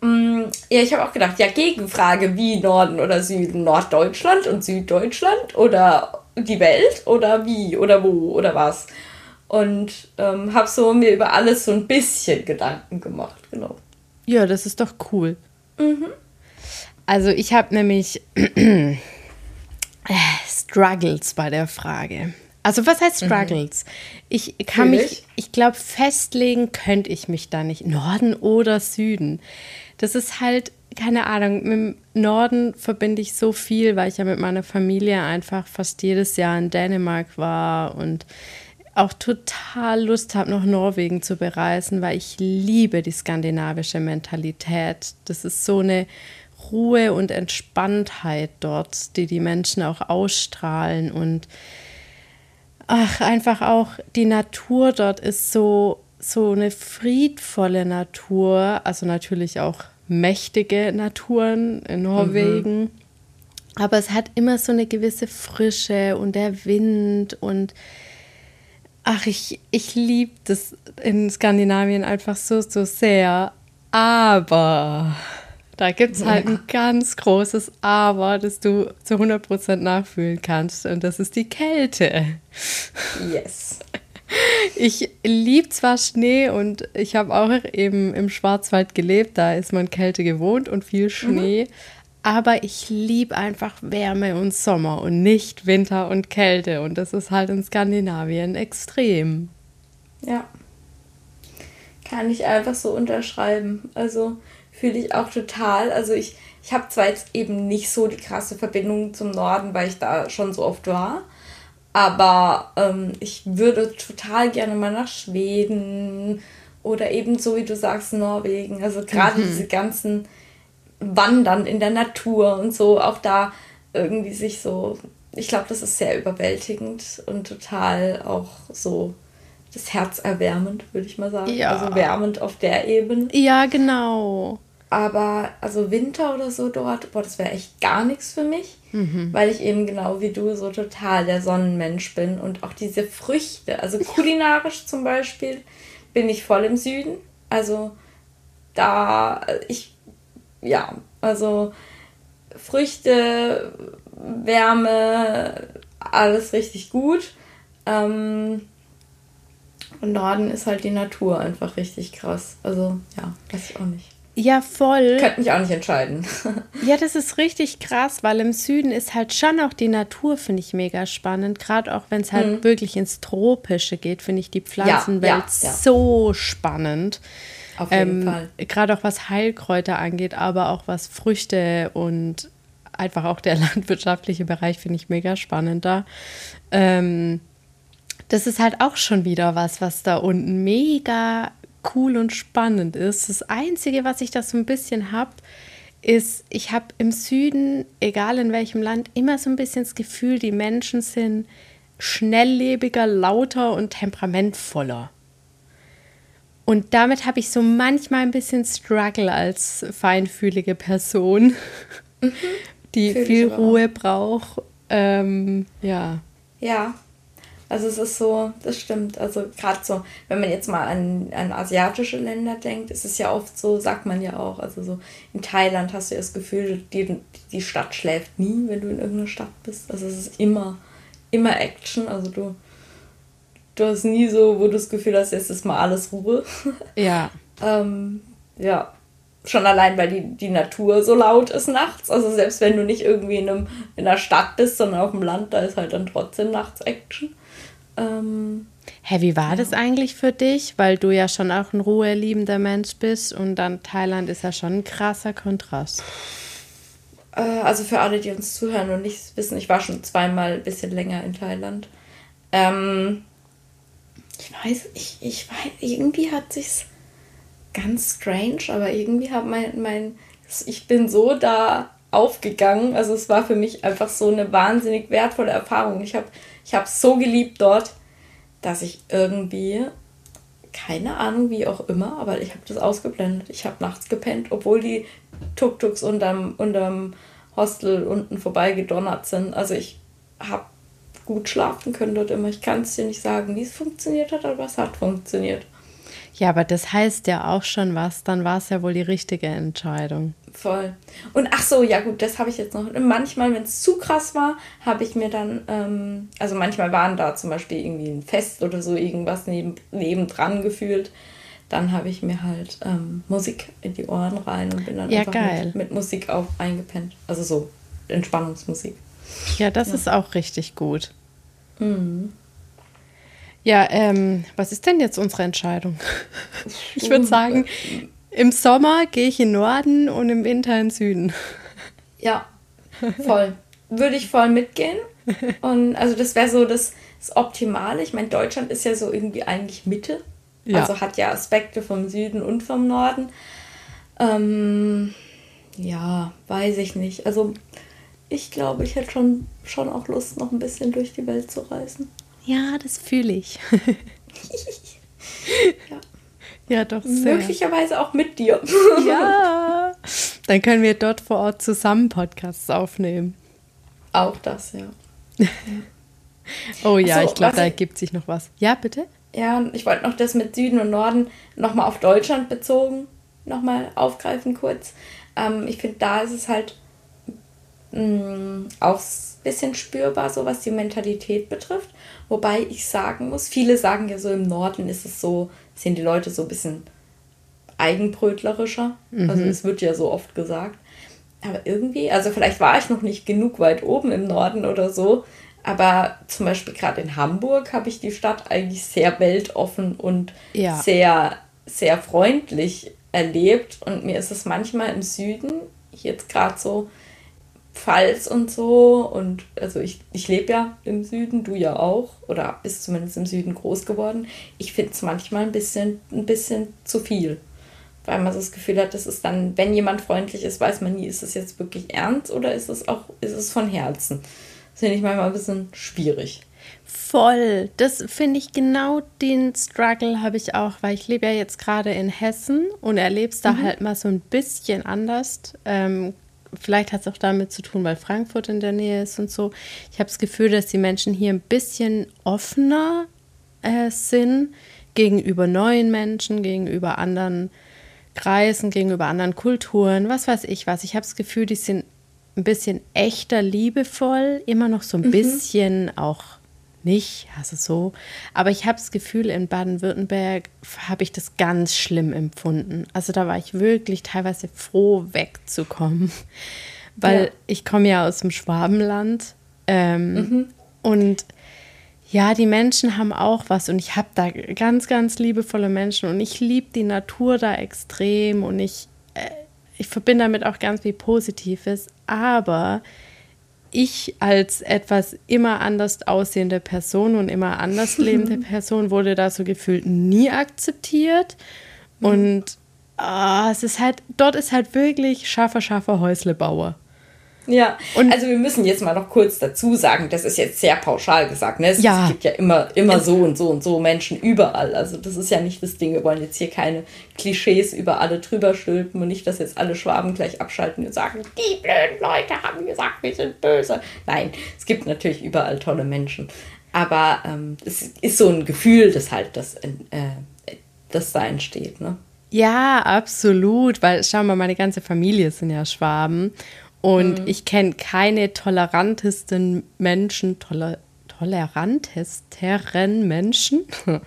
Mm, ja, ich habe auch gedacht, ja, Gegenfrage, wie Norden oder Süden? Norddeutschland und Süddeutschland oder die Welt oder wie oder wo oder was? Und ähm, habe so mir über alles so ein bisschen Gedanken gemacht, genau. Ja, das ist doch cool. Mhm. Also ich habe nämlich (clears throat) Struggles bei der Frage. Also was heißt mhm. Struggles? Mhm. Ich kann Natürlich. mich, ich glaube, festlegen könnte ich mich da nicht. Norden oder Süden. Das ist halt, keine Ahnung, mit dem Norden verbinde ich so viel, weil ich ja mit meiner Familie einfach fast jedes Jahr in Dänemark war und auch total Lust habe, noch Norwegen zu bereisen, weil ich liebe die skandinavische Mentalität. Das ist so eine Ruhe und Entspanntheit dort, die die Menschen auch ausstrahlen und ach, einfach auch die Natur dort ist so so eine friedvolle Natur, also natürlich auch mächtige Naturen in Norwegen. Mhm. Aber es hat immer so eine gewisse Frische und der Wind und ach, ich, ich liebe das in Skandinavien einfach so, so sehr. Aber da gibt es halt ja. ein ganz großes Aber, das du zu 100% nachfühlen kannst. Und das ist die Kälte. Yes. (laughs) Ich liebe zwar Schnee und ich habe auch eben im Schwarzwald gelebt, da ist man Kälte gewohnt und viel Schnee. Mhm. Aber ich liebe einfach Wärme und Sommer und nicht Winter und Kälte. Und das ist halt in Skandinavien extrem. Ja. Kann ich einfach so unterschreiben. Also fühle ich auch total. Also ich, ich habe zwar jetzt eben nicht so die krasse Verbindung zum Norden, weil ich da schon so oft war. Aber ähm, ich würde total gerne mal nach Schweden oder eben so wie du sagst Norwegen. Also gerade mhm. diese ganzen Wandern in der Natur und so, auch da irgendwie sich so, ich glaube, das ist sehr überwältigend und total auch so das Herz erwärmend, würde ich mal sagen. Ja. Also wärmend auf der Ebene. Ja, genau. Aber also Winter oder so dort, boah, das wäre echt gar nichts für mich, mhm. weil ich eben genau wie du so total der Sonnenmensch bin und auch diese Früchte, also kulinarisch zum Beispiel, bin ich voll im Süden. Also da, ich, ja, also Früchte, Wärme, alles richtig gut. Ähm, und Norden ist halt die Natur einfach richtig krass. Also ja, weiß ich auch nicht. Ja, voll. Könnte mich auch nicht entscheiden. (laughs) ja, das ist richtig krass, weil im Süden ist halt schon auch die Natur, finde ich, mega spannend. Gerade auch wenn es halt mhm. wirklich ins Tropische geht, finde ich die Pflanzenwelt ja, ja, ja. so spannend. Auf jeden ähm, Fall. Gerade auch was Heilkräuter angeht, aber auch was Früchte und einfach auch der (laughs) landwirtschaftliche Bereich finde ich mega spannend da. Ähm, das ist halt auch schon wieder was, was da unten mega cool und spannend ist. Das Einzige, was ich da so ein bisschen habe, ist, ich habe im Süden, egal in welchem Land, immer so ein bisschen das Gefühl, die Menschen sind schnelllebiger, lauter und temperamentvoller. Und damit habe ich so manchmal ein bisschen Struggle als feinfühlige Person, mhm. die Fühl viel Ruhe braucht. Ähm, ja. Ja, also es ist so, das stimmt. Also gerade so, wenn man jetzt mal an, an asiatische Länder denkt, ist es ja oft so, sagt man ja auch, also so in Thailand hast du ja das Gefühl, die, die Stadt schläft nie, wenn du in irgendeiner Stadt bist. Also es ist immer, immer Action. Also du, du hast nie so, wo du das Gefühl hast, jetzt ist mal alles Ruhe. Ja. (laughs) ähm, ja. Schon allein, weil die, die Natur so laut ist nachts. Also selbst wenn du nicht irgendwie in, einem, in einer Stadt bist, sondern auf dem Land, da ist halt dann trotzdem nachts Action. Ähm, Hä, wie war ja. das eigentlich für dich? Weil du ja schon auch ein ruheliebender Mensch bist und dann Thailand ist ja schon ein krasser Kontrast. Äh, also für alle, die uns zuhören und nicht wissen, ich war schon zweimal ein bisschen länger in Thailand. Ähm, ich weiß, ich, ich weiß, irgendwie hat sich's ganz strange, aber irgendwie hat mein, mein, ich bin so da aufgegangen. Also es war für mich einfach so eine wahnsinnig wertvolle Erfahrung. Ich habe ich habe es so geliebt dort, dass ich irgendwie, keine Ahnung wie auch immer, aber ich habe das ausgeblendet. Ich habe nachts gepennt, obwohl die Tuk-Tuks unterm, unterm Hostel unten vorbeigedonnert sind. Also ich habe gut schlafen können dort immer. Ich kann es dir nicht sagen, wie es funktioniert hat, aber es hat funktioniert. Ja, aber das heißt ja auch schon was, dann war es ja wohl die richtige Entscheidung. Voll. Und ach so, ja gut, das habe ich jetzt noch. manchmal, wenn es zu krass war, habe ich mir dann, ähm, also manchmal waren da zum Beispiel irgendwie ein Fest oder so irgendwas neben, nebendran gefühlt. Dann habe ich mir halt ähm, Musik in die Ohren rein und bin dann ja, einfach mit, mit, Musik auf eingepennt. Also so Entspannungsmusik. Ja, das ja. ist auch richtig gut. Mhm. Ja, ähm, was ist denn jetzt unsere Entscheidung? (laughs) ich würde sagen, im Sommer gehe ich in Norden und im Winter in Süden. Ja, voll. Würde ich voll mitgehen. (laughs) Und also das wäre so das, das Optimale. Ich meine, Deutschland ist ja so irgendwie eigentlich Mitte. Ja. Also hat ja Aspekte vom Süden und vom Norden. Ähm, ja, weiß ich nicht. Also ich glaube, ich hätte schon, schon auch Lust, noch ein bisschen durch die Welt zu reisen. Ja, das fühle ich. (laughs) ja. Ja, doch sehr. Möglicherweise auch mit dir. (laughs) ja. Dann können wir dort vor Ort zusammen Podcasts aufnehmen. Auch das, ja. (laughs) oh ja, so, ich glaube, da ergibt sich noch was. Ja, bitte? Ja, ich wollte noch das mit Süden und Norden nochmal auf Deutschland bezogen nochmal aufgreifen kurz. Ähm, ich finde, da ist es halt mh, auch ein bisschen spürbar, so was die Mentalität betrifft. Wobei ich sagen muss, viele sagen ja so, im Norden ist es so, sind die Leute so ein bisschen eigenbrötlerischer. Mhm. Also es wird ja so oft gesagt. Aber irgendwie, also vielleicht war ich noch nicht genug weit oben im Norden oder so, aber zum Beispiel gerade in Hamburg habe ich die Stadt eigentlich sehr weltoffen und ja. sehr, sehr freundlich erlebt. Und mir ist es manchmal im Süden, jetzt gerade so Pfalz und so, und also ich, ich lebe ja im Süden, du ja auch, oder bist zumindest im Süden groß geworden. Ich finde es manchmal ein bisschen, ein bisschen zu viel. Weil man so das Gefühl hat, das ist dann, wenn jemand freundlich ist, weiß man nie, ist es jetzt wirklich ernst oder ist es auch, ist es von Herzen. Das finde ich manchmal ein bisschen schwierig. Voll. Das finde ich genau den Struggle habe ich auch, weil ich lebe ja jetzt gerade in Hessen und erlebe es da mhm. halt mal so ein bisschen anders. Ähm, vielleicht hat es auch damit zu tun, weil Frankfurt in der Nähe ist und so. Ich habe das Gefühl, dass die Menschen hier ein bisschen offener äh, sind gegenüber neuen Menschen, gegenüber anderen Kreisen, gegenüber anderen Kulturen, was weiß ich was. Ich habe das Gefühl, die sind ein bisschen echter liebevoll, immer noch so ein mhm. bisschen auch nicht, also so. Aber ich habe das Gefühl, in Baden-Württemberg habe ich das ganz schlimm empfunden. Also da war ich wirklich teilweise froh, wegzukommen. (laughs) Weil ja. ich komme ja aus dem Schwabenland. Ähm, mhm. Und ja, die Menschen haben auch was und ich habe da ganz, ganz liebevolle Menschen und ich liebe die Natur da extrem und ich, äh, ich verbinde damit auch ganz viel Positives. Aber ich als etwas immer anders aussehende Person und immer anders (laughs) lebende Person wurde da so gefühlt nie akzeptiert. Und oh, es ist halt, dort ist halt wirklich scharfer, scharfer Häuslebauer. Ja, und also wir müssen jetzt mal noch kurz dazu sagen, das ist jetzt sehr pauschal gesagt, ne? Es, ja. gibt ja immer, immer so und so und so Menschen überall. Also das ist ja nicht das Ding. Wir wollen jetzt hier keine Klischees über alle drüber stülpen und nicht, dass jetzt alle Schwaben gleich abschalten und sagen, die blöden Leute haben gesagt, wir sind böse. Nein, es gibt natürlich überall tolle Menschen. Aber ähm, es ist so ein Gefühl, das halt das, äh, das da entsteht, ne? Ja, absolut, weil schau mal, meine ganze Familie sind ja Schwaben und mhm. ich kenne keine tolerantesten Menschen, toler, tolerantesteren Menschen (laughs)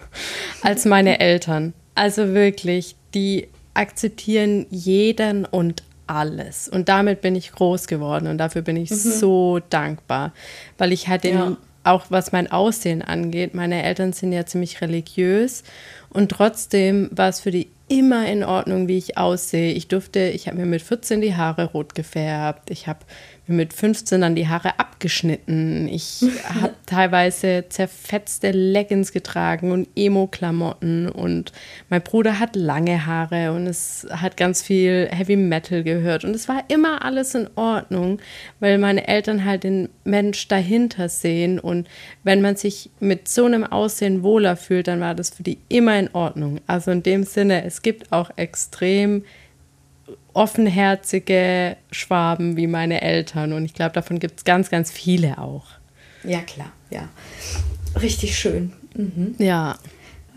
als meine Eltern. Also wirklich, die akzeptieren jeden und alles. Und damit bin ich groß geworden und dafür bin ich mhm. so dankbar, weil ich halt den, ja. auch was mein Aussehen angeht, meine Eltern sind ja ziemlich religiös und trotzdem war es für die immer in Ordnung, wie ich aussehe. Ich durfte, ich habe mir mit 14 die Haare rot gefärbt. Ich habe mir mit 15 dann die Haare abgeschnitten. Ich (laughs) habe teilweise zerfetzte Leggings getragen und Emo-Klamotten. Und mein Bruder hat lange Haare und es hat ganz viel Heavy Metal gehört. Und es war immer alles in Ordnung, weil meine Eltern halt den Mensch dahinter sehen. Und wenn man sich mit so einem Aussehen wohler fühlt, dann war das für die immer in Ordnung. Also in dem Sinne, es gibt auch extrem offenherzige Schwaben wie meine Eltern. Und ich glaube, davon gibt es ganz, ganz viele auch. Ja, klar, ja. Richtig schön. Mhm. Ja.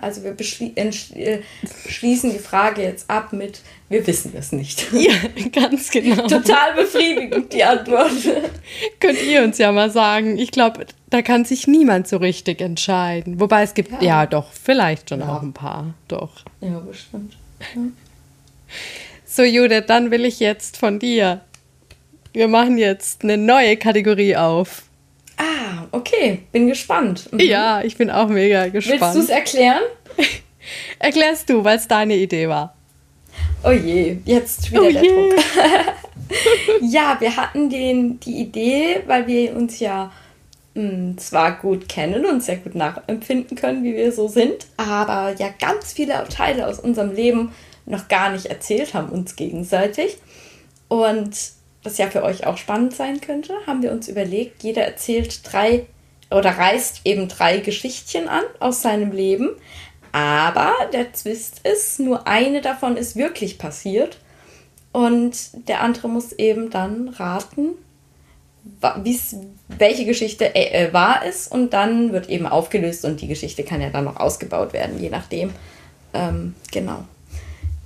Also wir äh, schließen die Frage jetzt ab mit, wir wissen es nicht. (laughs) Ja, ganz genau. Total befriedigend, die Antwort. (laughs) Könnt ihr uns ja mal sagen. Ich glaube, da kann sich niemand so richtig entscheiden. Wobei es gibt, ja, ja doch, vielleicht schon ja. auch ein paar. Doch. Ja, bestimmt. Ja. So, Judith, dann will ich jetzt von dir. Wir machen jetzt eine neue Kategorie auf. Ah, okay. Bin gespannt. Mhm. Ja, ich bin auch mega gespannt. Willst (laughs) du es erklären? Erklärst du, weil es deine Idee war. Oh je, jetzt wieder oh der je. Druck. (laughs) (laughs) ja, wir hatten den, die Idee, weil wir uns ja mh, hm, zwar gut kennen und sehr gut nachempfinden können, wie wir so sind, aber ja ganz viele Teile aus unserem Leben noch gar nicht erzählt haben uns gegenseitig. Und was ja für euch auch spannend sein könnte, haben wir uns überlegt, jeder erzählt drei oder reißt eben drei Geschichtchen an aus seinem Leben. Aber der Twist ist, nur eine davon ist wirklich passiert. Und der andere muss eben dann raten, welche Geschichte äh, wahr ist und dann wird eben aufgelöst und die Geschichte kann ja dann noch ausgebaut werden, je nachdem. Ähm, genau.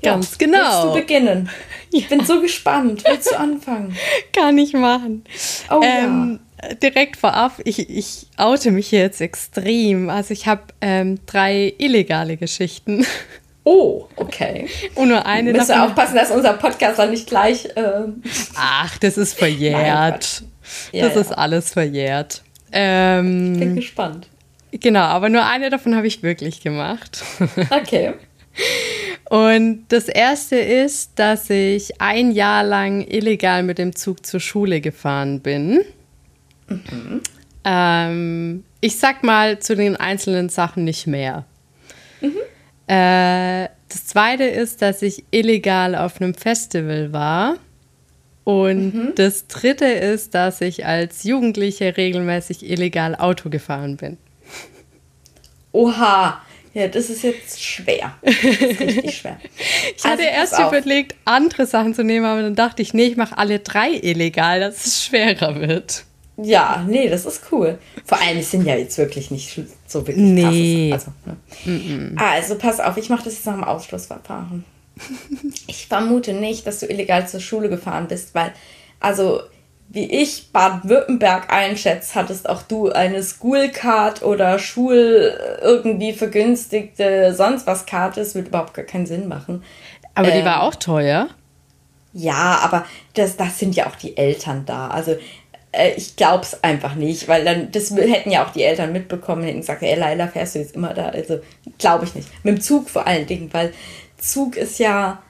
Ganz ja, genau. Willst du beginnen? Ich bin so gespannt. Willst du anfangen? (laughs) Kann ich machen. Oh ähm, ja. Direkt vorab, ich, ich oute mich jetzt extrem. Also ich habe ähm, drei illegale Geschichten. (laughs) Oh, okay. Und nur eine Müssen davon. aufpassen, dass unser Podcast dann nicht gleich. Äh Ach, das ist (laughs) verjährt. Ja, das ja. ist alles verjährt. Ähm, Bin gespannt. Genau, aber nur eine davon habe ich wirklich gemacht. Okay. Und das erste ist, dass ich ein Jahr lang illegal mit dem Zug zur Schule gefahren bin. Mhm. Ähm, ich sag mal zu den einzelnen Sachen nicht mehr. Mhm. Äh, das zweite ist, dass ich illegal auf einem Festival war. Und mhm. das dritte ist, dass ich als Jugendliche regelmäßig illegal Auto gefahren bin. Oha, ja, das ist jetzt schwer. (laughs) Das ist richtig schwer. ich hatte also, erst überlegt, andere Sachen zu nehmen, aber dann dachte ich, nee, ich mache alle drei illegal, dass es schwerer wird. Ja, nee, das ist cool. Vor allem, es sind ja jetzt wirklich nicht so wirklich nee. krasses. Also, ne? mm -mm. also pass auf, ich mache das jetzt nach dem Ausschlussverfahren. (laughs) ich vermute nicht, dass du illegal zur Schule gefahren bist, weil, also wie ich Baden-Württemberg einschätze, hattest auch du eine Schoolcard oder Schul irgendwie vergünstigte sonst was Karte. Das wird überhaupt gar keinen Sinn machen. Aber ähm, die war auch teuer. Ja, aber das, das sind ja auch die Eltern da. Also äh, ich glaube es einfach nicht, weil dann, das hätten ja auch die Eltern mitbekommen, hätten gesagt, ey Leila, fährst du jetzt immer da? Also glaube ich nicht. Mit dem Zug vor allen Dingen, weil Zug ist ja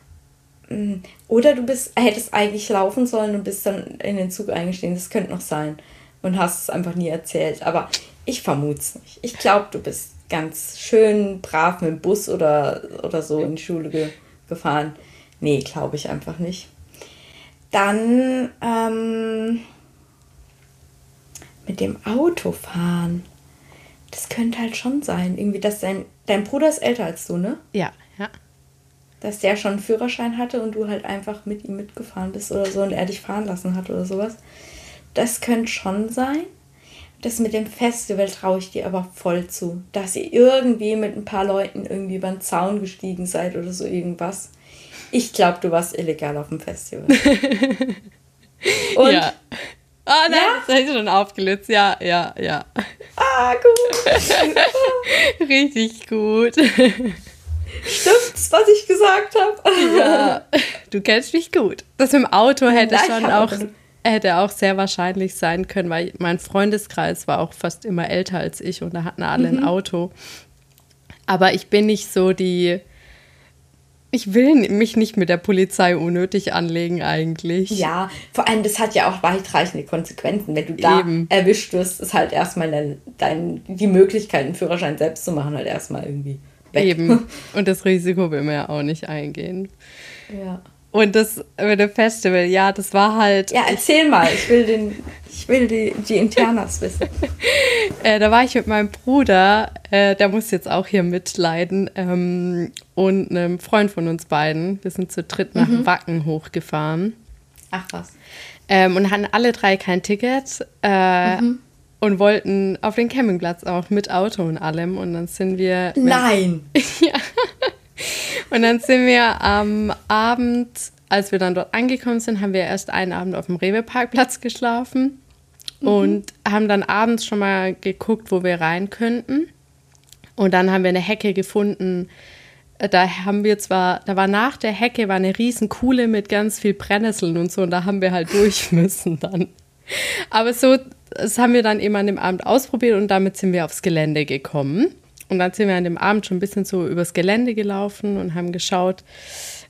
hm, oder du bist, hättest eigentlich laufen sollen und bist dann in den Zug eingestiegen. Das könnte noch sein. Und hast es einfach nie erzählt. Aber ich vermute es nicht. Ich glaube, du bist ganz schön brav mit dem Bus oder, oder so in die Schule ge gefahren. Nee, glaube ich einfach nicht. Dann ähm, mit dem Auto fahren. Das könnte halt schon sein. Irgendwie, dass dein, dein Bruder ist älter als du, ne? Ja, ja dass der schon einen Führerschein hatte und du halt einfach mit ihm mitgefahren bist oder so und er dich fahren lassen hat oder sowas. Das könnte schon sein. Das mit dem Festival traue ich dir aber voll zu. Dass ihr irgendwie mit ein paar Leuten irgendwie über den Zaun gestiegen seid oder so irgendwas. Ich glaube, du warst illegal auf dem Festival. (laughs) und ja. Oh nein, ja? das habe ich schon aufgelöst. Ja, ja, ja. Ah, gut. (laughs) Richtig gut. Stimmt's, was ich gesagt habe? Ja, (laughs) du kennst mich gut. Das mit dem Auto hätte Nein, schon auch, hätte auch sehr wahrscheinlich sein können, weil mein Freundeskreis war auch fast immer älter als ich und da hatten alle mhm. ein Auto. Aber ich bin nicht so die. Ich will mich nicht mit der Polizei unnötig anlegen eigentlich. Ja, vor allem das hat ja auch weitreichende Konsequenzen. Wenn du da Eben. erwischt wirst, ist halt erstmal dein, dein, die Möglichkeit, einen Führerschein selbst zu machen, halt erstmal irgendwie weg. Eben. Und das Risiko will man ja auch nicht eingehen. Ja. Und das mit dem Festival, ja, das war halt. Ja, erzähl mal, ich will, den, ich will die, die Internas wissen. (laughs) äh, da war ich mit meinem Bruder, äh, der muss jetzt auch hier mitleiden, ähm, und einem Freund von uns beiden. Wir sind zu dritt nach mhm. Wacken hochgefahren. Ach was. Ähm, und hatten alle drei kein Ticket. Äh, mhm und wollten auf den Campingplatz auch mit Auto und allem. Und dann sind wir. Nein! (laughs) ja. Und dann sind wir am Abend, als wir dann dort angekommen sind, haben wir erst einen Abend auf dem Rewe-Parkplatz geschlafen mhm. und haben dann abends schon mal geguckt, wo wir rein könnten. Und dann haben wir eine Hecke gefunden. Da haben wir zwar, da war nach der Hecke war eine riesen Kuhle mit ganz viel Brennnesseln und so und da haben wir halt durch (laughs) müssen dann. Aber so das haben wir dann eben an dem Abend ausprobiert und damit sind wir aufs Gelände gekommen. Und dann sind wir an dem Abend schon ein bisschen so übers Gelände gelaufen und haben geschaut,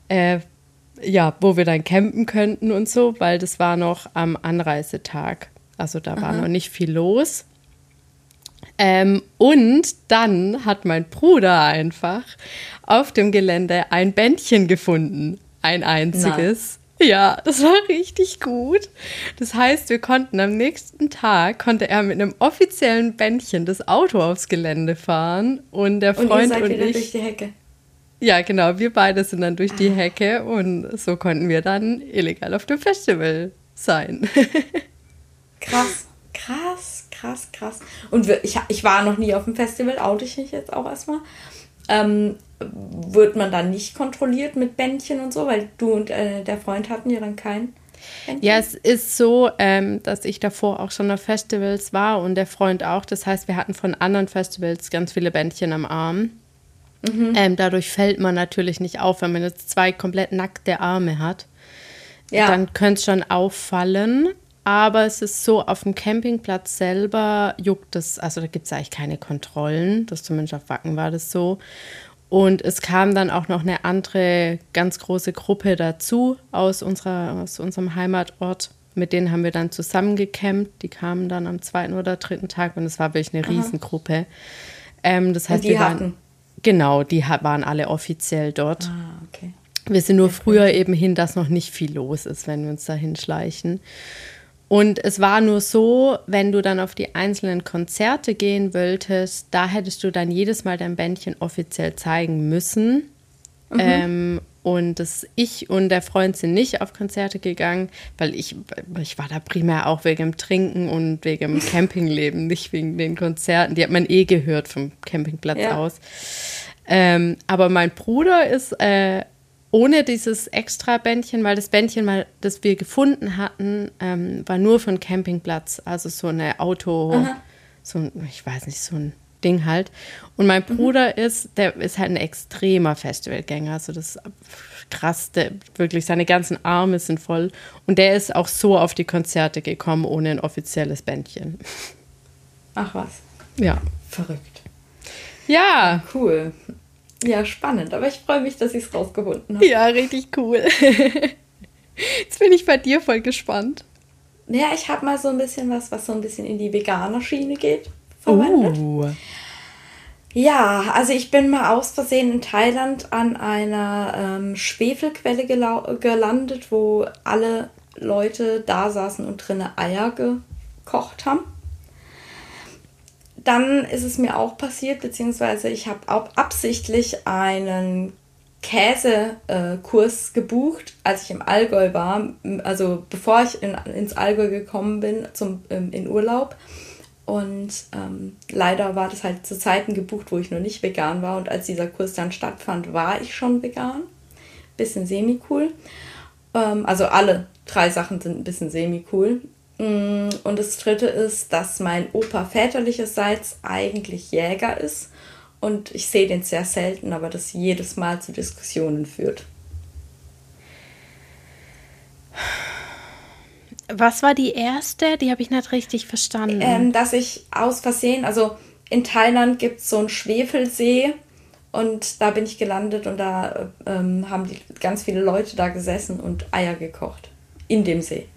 äh, ja, wo wir dann campen könnten und so, weil das war noch am Anreisetag. Also da war Aha. noch nicht viel los. Ähm, und dann hat mein Bruder einfach auf dem Gelände ein Bändchen gefunden. Ein einziges. Ja, das war richtig gut. Das heißt, wir konnten am nächsten Tag, konnte er mit einem offiziellen Bändchen das Auto aufs Gelände fahren und der Freund und, ihr seid und wieder ich. durch die Hecke. Ja, genau. Wir beide sind dann durch die ah. Hecke und so konnten wir dann illegal auf dem Festival sein. (laughs) Krass, krass, krass, krass. Und ich, ich war noch nie auf dem Festival, oute ich mich jetzt auch erstmal. Ähm, wird man dann nicht kontrolliert mit Bändchen und so, weil du und äh, der Freund hatten ja dann kein Bändchen? Ja, es ist so, ähm, dass ich davor auch schon auf Festivals war und der Freund auch. Das heißt, wir hatten von anderen Festivals ganz viele Bändchen am Arm. Mhm. Ähm, dadurch fällt man natürlich nicht auf, wenn man jetzt zwei komplett nackte Arme hat. Ja. Dann könnte es schon auffallen. Aber es ist so, auf dem Campingplatz selber juckt es, also da gibt es eigentlich keine Kontrollen. Das zumindest auf Wacken war das so. Und es kam dann auch noch eine andere ganz große Gruppe dazu aus, unserer, aus unserem Heimatort. Mit denen haben wir dann zusammen gecampt. Die kamen dann am zweiten oder dritten Tag und es war wirklich eine Aha. Riesengruppe. Ähm, das heißt, und die waren, hatten? Genau, die waren alle offiziell dort. Ah, okay. Wir sind nur früher eben hin, dass noch nicht viel los ist, wenn wir uns da hinschleichen. Und es war nur so, wenn du dann auf die einzelnen Konzerte gehen wolltest, da hättest du dann jedes Mal dein Bändchen offiziell zeigen müssen. Mhm. Ähm, und das, ich und der Freund sind nicht auf Konzerte gegangen, weil ich, ich war da primär auch wegen dem Trinken und wegen dem (laughs) Campingleben, nicht wegen den Konzerten. Die hat man eh gehört vom Campingplatz ja. aus. Ähm, aber mein Bruder ist äh, ohne dieses extra Bändchen, weil das Bändchen, mal, das wir gefunden hatten, ähm, war nur von Campingplatz, also so eine Auto, Aha. so ein, ich weiß nicht, so ein Ding halt. Und mein mhm. Bruder mhm. ist, der ist halt ein extremer Festivalgänger, also das krass, der, wirklich seine ganzen Arme sind voll. Und der ist auch so auf die Konzerte gekommen, ohne ein offizielles Bändchen. Ach was. Ja. Verrückt. Ja. Cool. Ja, spannend, aber ich freue mich, dass ich es rausgefunden habe. Ja, richtig cool. (laughs) Jetzt bin ich bei dir voll gespannt. Ja, ich habe mal so ein bisschen was, was so ein bisschen in die Veganer-Schiene geht, verwendet. Uh. Ja, also ich bin mal aus Versehen in Thailand an einer ähm, Schwefelquelle gelandet, wo alle Leute da saßen und drinnen Eier gekocht haben dann ist es mir auch passiert, beziehungsweise ich habe auch absichtlich einen Käsekurs gebucht, als ich im Allgäu war, also bevor ich in, ins Allgäu gekommen bin zum, ähm, in Urlaub. Und ähm, leider war das halt zu Zeiten gebucht, wo ich noch nicht vegan war. Und als dieser Kurs dann stattfand, war ich schon vegan. Bisschen semi-cool. Ähm, also alle drei Sachen sind ein bisschen semi-cool. Mm, und das dritte ist, dass mein Opa väterlicherseits eigentlich Jäger ist. Und ich sehe den sehr selten, aber das jedes Mal zu Diskussionen führt. Was war die erste? Die habe ich nicht richtig verstanden. Ähm, dass ich aus Versehen, also in Thailand gibt es so einen Schwefelsee und da bin ich gelandet und da ähm, haben die, ganz viele Leute da gesessen und Eier gekocht. In dem See.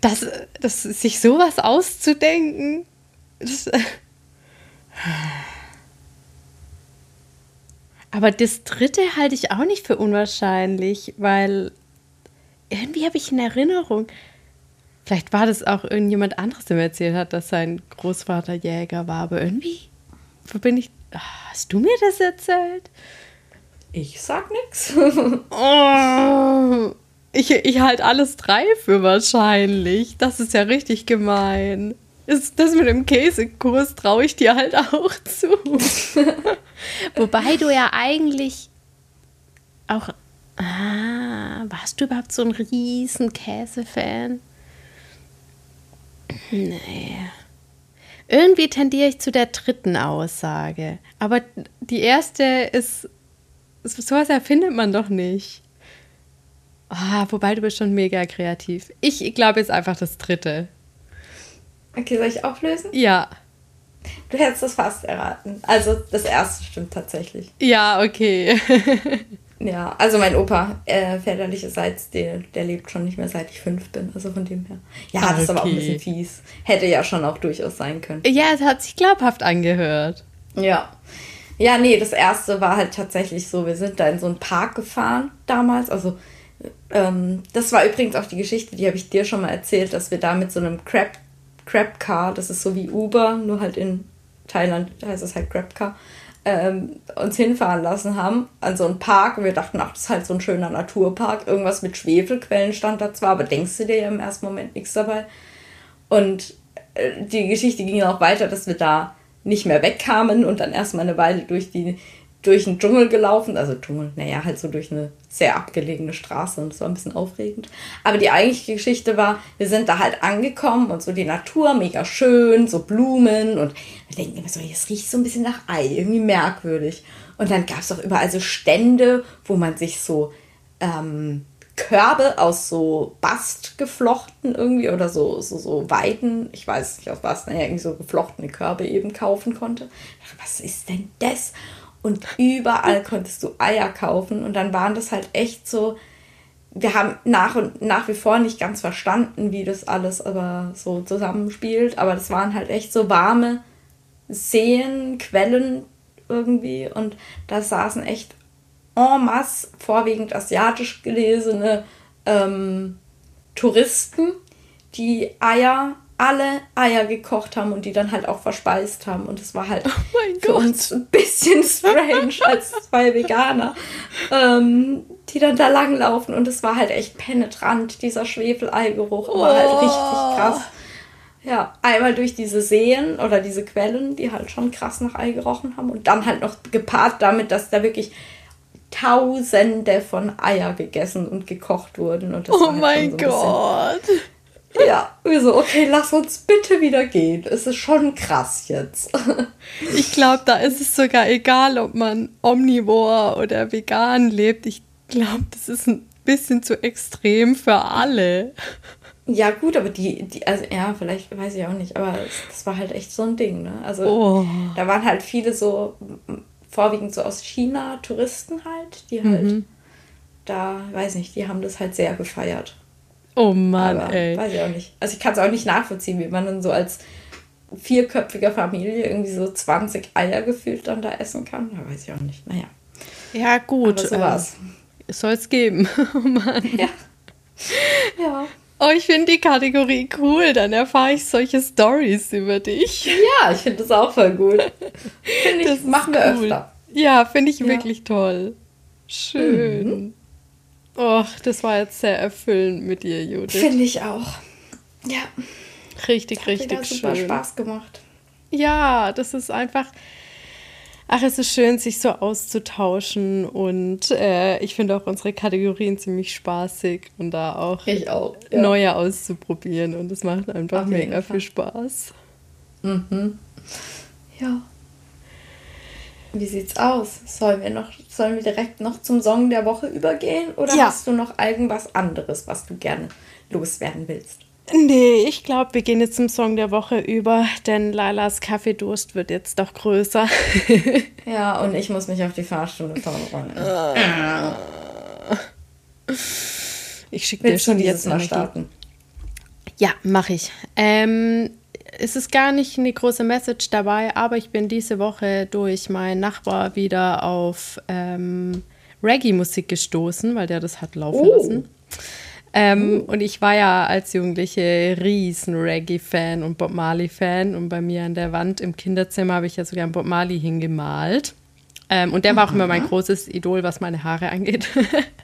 Das, das, sich sowas auszudenken, das, aber das dritte halte ich auch nicht für unwahrscheinlich, weil irgendwie habe ich in Erinnerung, vielleicht war das auch irgendjemand anderes, der mir erzählt hat, dass sein Großvater Jäger war, aber irgendwie, bin ich, hast du mir das erzählt? Ich sag nichts. Oh, ich, ich halte alles drei für wahrscheinlich. Das ist ja richtig gemein. Ist das mit dem Käsekurs traue ich dir halt auch zu. Wobei du ja eigentlich auch. Ah, warst du überhaupt so ein riesen Käsefan? Nee. Irgendwie tendiere ich zu der dritten Aussage. Aber die erste ist sowas erfindet man doch nicht. Ah, wobei du bist schon mega kreativ. Ich glaube jetzt einfach das dritte. Okay, soll ich auflösen? Ja. Du hättest das fast erraten. Also das erste stimmt tatsächlich. Ja, okay. (laughs) ja, also mein Opa, äh, väterlicherseits, der, der lebt schon nicht mehr seit ich fünf bin. Also von dem her. Ja, okay. das ist aber auch ein bisschen fies. Hätte ja schon auch durchaus sein können. Ja, es hat sich glaubhaft angehört. Ja. Ja, nee, das erste war halt tatsächlich so, wir sind da in so einen Park gefahren damals. Also, ähm, das war übrigens auch die Geschichte, die habe ich dir schon mal erzählt, dass wir da mit so einem Crab, Crab Car, das ist so wie Uber, nur halt in Thailand heißt es halt Crab Car, ähm, uns hinfahren lassen haben an so einen Park und wir dachten, ach, das ist halt so ein schöner Naturpark. Irgendwas mit Schwefelquellen stand da zwar, aber denkst du dir ja im ersten Moment nichts dabei. Und äh, die Geschichte ging auch weiter, dass wir da nicht mehr wegkamen und dann erstmal eine Weile durch die durch den Dschungel gelaufen, also Dschungel, naja, halt so durch eine sehr abgelegene Straße und es war ein bisschen aufregend. Aber die eigentliche Geschichte war, wir sind da halt angekommen und so die Natur, mega schön, so Blumen und wir denken immer so, es riecht so ein bisschen nach Ei, irgendwie merkwürdig. Und dann gab es auch überall so Stände, wo man sich so ähm, Körbe aus so Bast geflochten irgendwie oder so, so, so Weiden, ich weiß nicht aus was, naja, irgendwie so geflochtene Körbe eben kaufen konnte. Was ist denn das? Und überall konntest du Eier kaufen und dann waren das halt echt so, wir haben nach und nach wie vor nicht ganz verstanden, wie das alles aber so zusammenspielt, aber das waren halt echt so warme Seen, Quellen irgendwie und da saßen echt en masse vorwiegend asiatisch gelesene ähm, Touristen, die Eier, alle Eier gekocht haben und die dann halt auch verspeist haben. Und es war halt oh für uns ein bisschen (laughs) strange als zwei Veganer, ähm, die dann da langlaufen. Und es war halt echt penetrant, dieser Schwefeleigeruch. Oh. War halt richtig oh. krass. Ja, einmal durch diese Seen oder diese Quellen, die halt schon krass nach Ei gerochen haben. Und dann halt noch gepaart damit, dass da wirklich Tausende von Eier gegessen und gekocht wurden. Und das oh halt mein so Gott! Bisschen, ja, wir so, okay, lass uns bitte wieder gehen. Es ist schon krass jetzt. Ich glaube, da ist es sogar egal, ob man omnivor oder vegan lebt. Ich glaube, das ist ein bisschen zu extrem für alle. Ja, gut, aber die, die, also ja, vielleicht weiß ich auch nicht, aber das war halt echt so ein Ding, ne? Also oh. da waren halt viele so vorwiegend so aus China Touristen halt, die halt mhm. da, weiß nicht, die haben das halt sehr gefeiert. Oh Mann, Aber, ey. Weiß ich auch nicht. Also ich kann es auch nicht nachvollziehen, wie man dann so als vierköpfiger Familie irgendwie so 20 Eier gefühlt dann da essen kann. Da weiß ich auch nicht. Naja. Ja, gut. Aber so war's. Äh, Soll es geben. (laughs) oh Mann. Ja. Ja. Oh, ich finde die Kategorie cool. Dann erfahre ich solche Stories über dich. Ja, ich finde das auch voll gut. Finde ich, das machen wir cool. öfter. Ja, finde ich ja. wirklich toll. Schön. Mhm. Och, das war jetzt sehr erfüllend mit dir, Judith. Finde ich auch. Ja. Richtig, richtig schön. Hat super Spaß gemacht. Ja, das ist einfach Ach, es ist schön, sich so auszutauschen und äh, ich finde auch unsere Kategorien ziemlich spaßig und da auch, auch ja. neue auszuprobieren und es macht einfach Auf mega viel Spaß. Mhm. Ja. Wie sieht's aus? Sollen wir noch, sollen wir direkt noch zum Song der Woche übergehen oder ja. hast du noch irgendwas anderes, was du gerne loswerden willst? Nee, ich glaube, wir gehen jetzt zum Song der Woche über, denn Lailas Kaffeedurst wird jetzt doch größer. (laughs) ja, und ich muss mich auf die Fahrstunde vorbereiten. ich schicke dir schon jetzt mal starten. Ja, mache ich. Ähm, es ist gar nicht eine große Message dabei, aber ich bin diese Woche durch meinen Nachbar wieder auf ähm, Reggae-Musik gestoßen, weil der das hat laufen oh. lassen. Ähm, oh. Und ich war ja als Jugendliche riesen Reggae-Fan und Bob Marley-Fan. Und bei mir an der Wand im Kinderzimmer habe ich ja sogar einen Bob Marley hingemalt. Ähm, und der war auch immer mein großes Idol, was meine Haare angeht.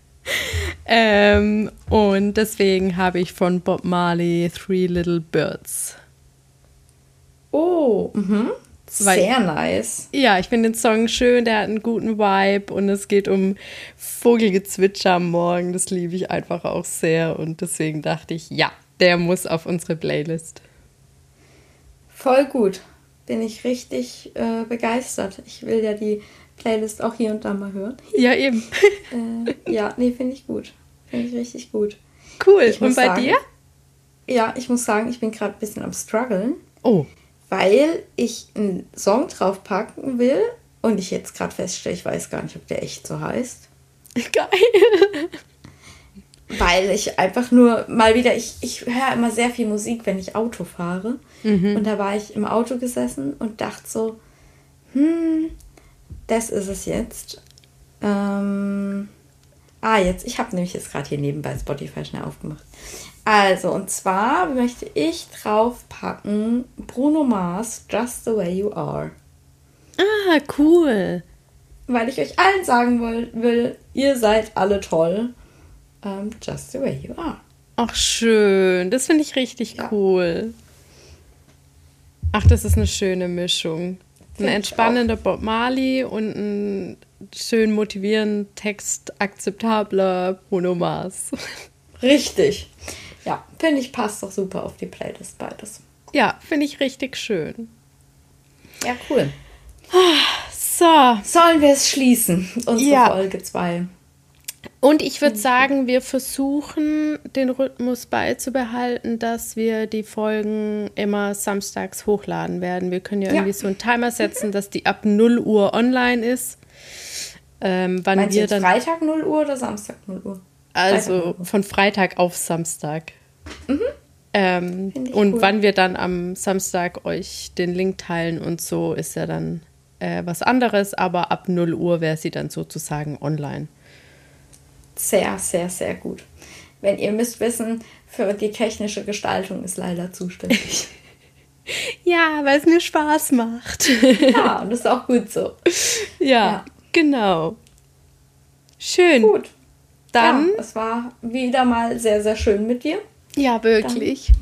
(laughs) ähm, und deswegen habe ich von Bob Marley Three Little Birds. Oh, mhm. Weil, Sehr nice. Ja, ich finde den Song schön, der hat einen guten Vibe und es geht um Vogelgezwitscher am Morgen. Das liebe ich einfach auch sehr und deswegen dachte ich, ja, der muss auf unsere Playlist. Voll gut. Bin ich richtig äh, begeistert. Ich will ja die Playlist auch hier und da mal hören. Ja, eben. (laughs) äh, ja, nee, finde ich gut. Finde ich richtig gut. Cool. Und bei sagen, dir? Ja, ich muss sagen, ich bin gerade ein bisschen am struggeln. Oh weil ich einen Song draufpacken will und ich jetzt gerade feststelle, ich weiß gar nicht, ob der echt so heißt. Geil. Weil ich einfach nur mal wieder, ich, ich höre immer sehr viel Musik, wenn ich Auto fahre. Mhm. Und da war ich im Auto gesessen und dachte so, hm, das ist es jetzt. Ähm, ah, jetzt, ich habe nämlich jetzt gerade hier nebenbei Spotify schnell aufgemacht. Also, und zwar möchte ich draufpacken Bruno Mars, Just the Way You Are. Ah, cool. Weil ich euch allen sagen will, will ihr seid alle toll. Um, just the way you are. Ach, schön. Das finde ich richtig ja. cool. Ach, das ist eine schöne Mischung. Ein entspannender Bob Marley und ein schön motivierend, textakzeptabler Bruno Mars. (laughs) Richtig. Ja, finde ich, passt doch super auf die Playlist beides. Ja, finde ich richtig schön. Ja, cool. So. Sollen wir es schließen? Unsere ja. Folge 2. Und ich würde sagen, wir versuchen den Rhythmus beizubehalten, dass wir die Folgen immer samstags hochladen werden. Wir können ja, ja. irgendwie so einen Timer setzen, dass die ab 0 Uhr online ist. Ähm, wann Meinst wir dann Freitag 0 Uhr oder Samstag 0 Uhr? Also von Freitag auf Samstag. Mhm. Ähm, und cool. wann wir dann am Samstag euch den Link teilen und so, ist ja dann äh, was anderes, aber ab 0 Uhr wäre sie dann sozusagen online. Sehr, sehr, sehr gut. Wenn ihr müsst wissen, für die technische Gestaltung ist leider zuständig. (laughs) ja, weil es mir Spaß macht. (laughs) ja, und das ist auch gut so. Ja, ja. genau. Schön. Gut. Dann. Ja, es war wieder mal sehr, sehr schön mit dir. Ja, wirklich. Dann.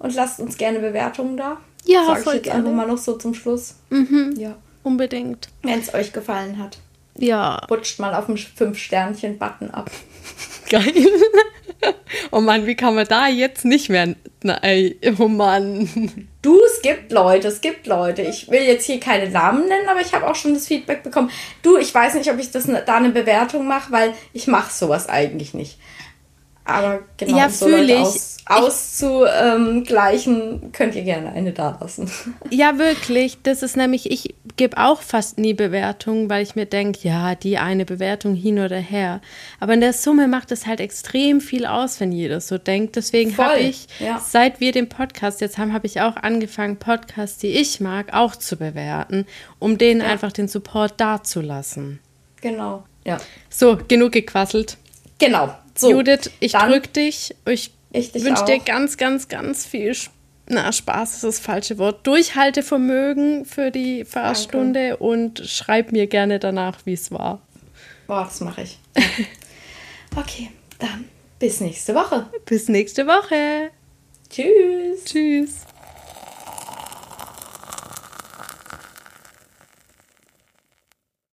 Und lasst uns gerne Bewertungen da. Ja, Sag voll ich jetzt gerne. einfach mal noch so zum Schluss. Mhm. Ja. Unbedingt. Wenn es euch gefallen hat. Ja. Rutscht mal auf den Fünf-Sternchen-Button ab. Geil. (laughs) Oh Mann, wie kann man da jetzt nicht mehr. Nein, oh Mann. Du, es gibt Leute, es gibt Leute. Ich will jetzt hier keine Namen nennen, aber ich habe auch schon das Feedback bekommen. Du, ich weiß nicht, ob ich das da eine Bewertung mache, weil ich mache sowas eigentlich nicht. Aber genau, ja, so Leute aus, auszugleichen, ähm, könnt ihr gerne eine da lassen. (laughs) Ja, wirklich. Das ist nämlich, ich gebe auch fast nie Bewertungen, weil ich mir denke, ja, die eine Bewertung hin oder her. Aber in der Summe macht es halt extrem viel aus, wenn jeder so denkt. Deswegen habe ich, ja. seit wir den Podcast jetzt haben, habe ich auch angefangen, Podcasts, die ich mag, auch zu bewerten, um denen ja. einfach den Support dazulassen. Genau, ja. So, genug gequasselt. Genau. So, Judith, ich drücke dich. Ich, ich wünsche dir ganz, ganz, ganz viel Spaß. Na, Spaß ist das falsche Wort. Durchhaltevermögen für die Fahrstunde Danke. und schreib mir gerne danach, wie es war. Boah, das mache ich. (laughs) okay, dann bis nächste Woche. Bis nächste Woche. Tschüss. Tschüss.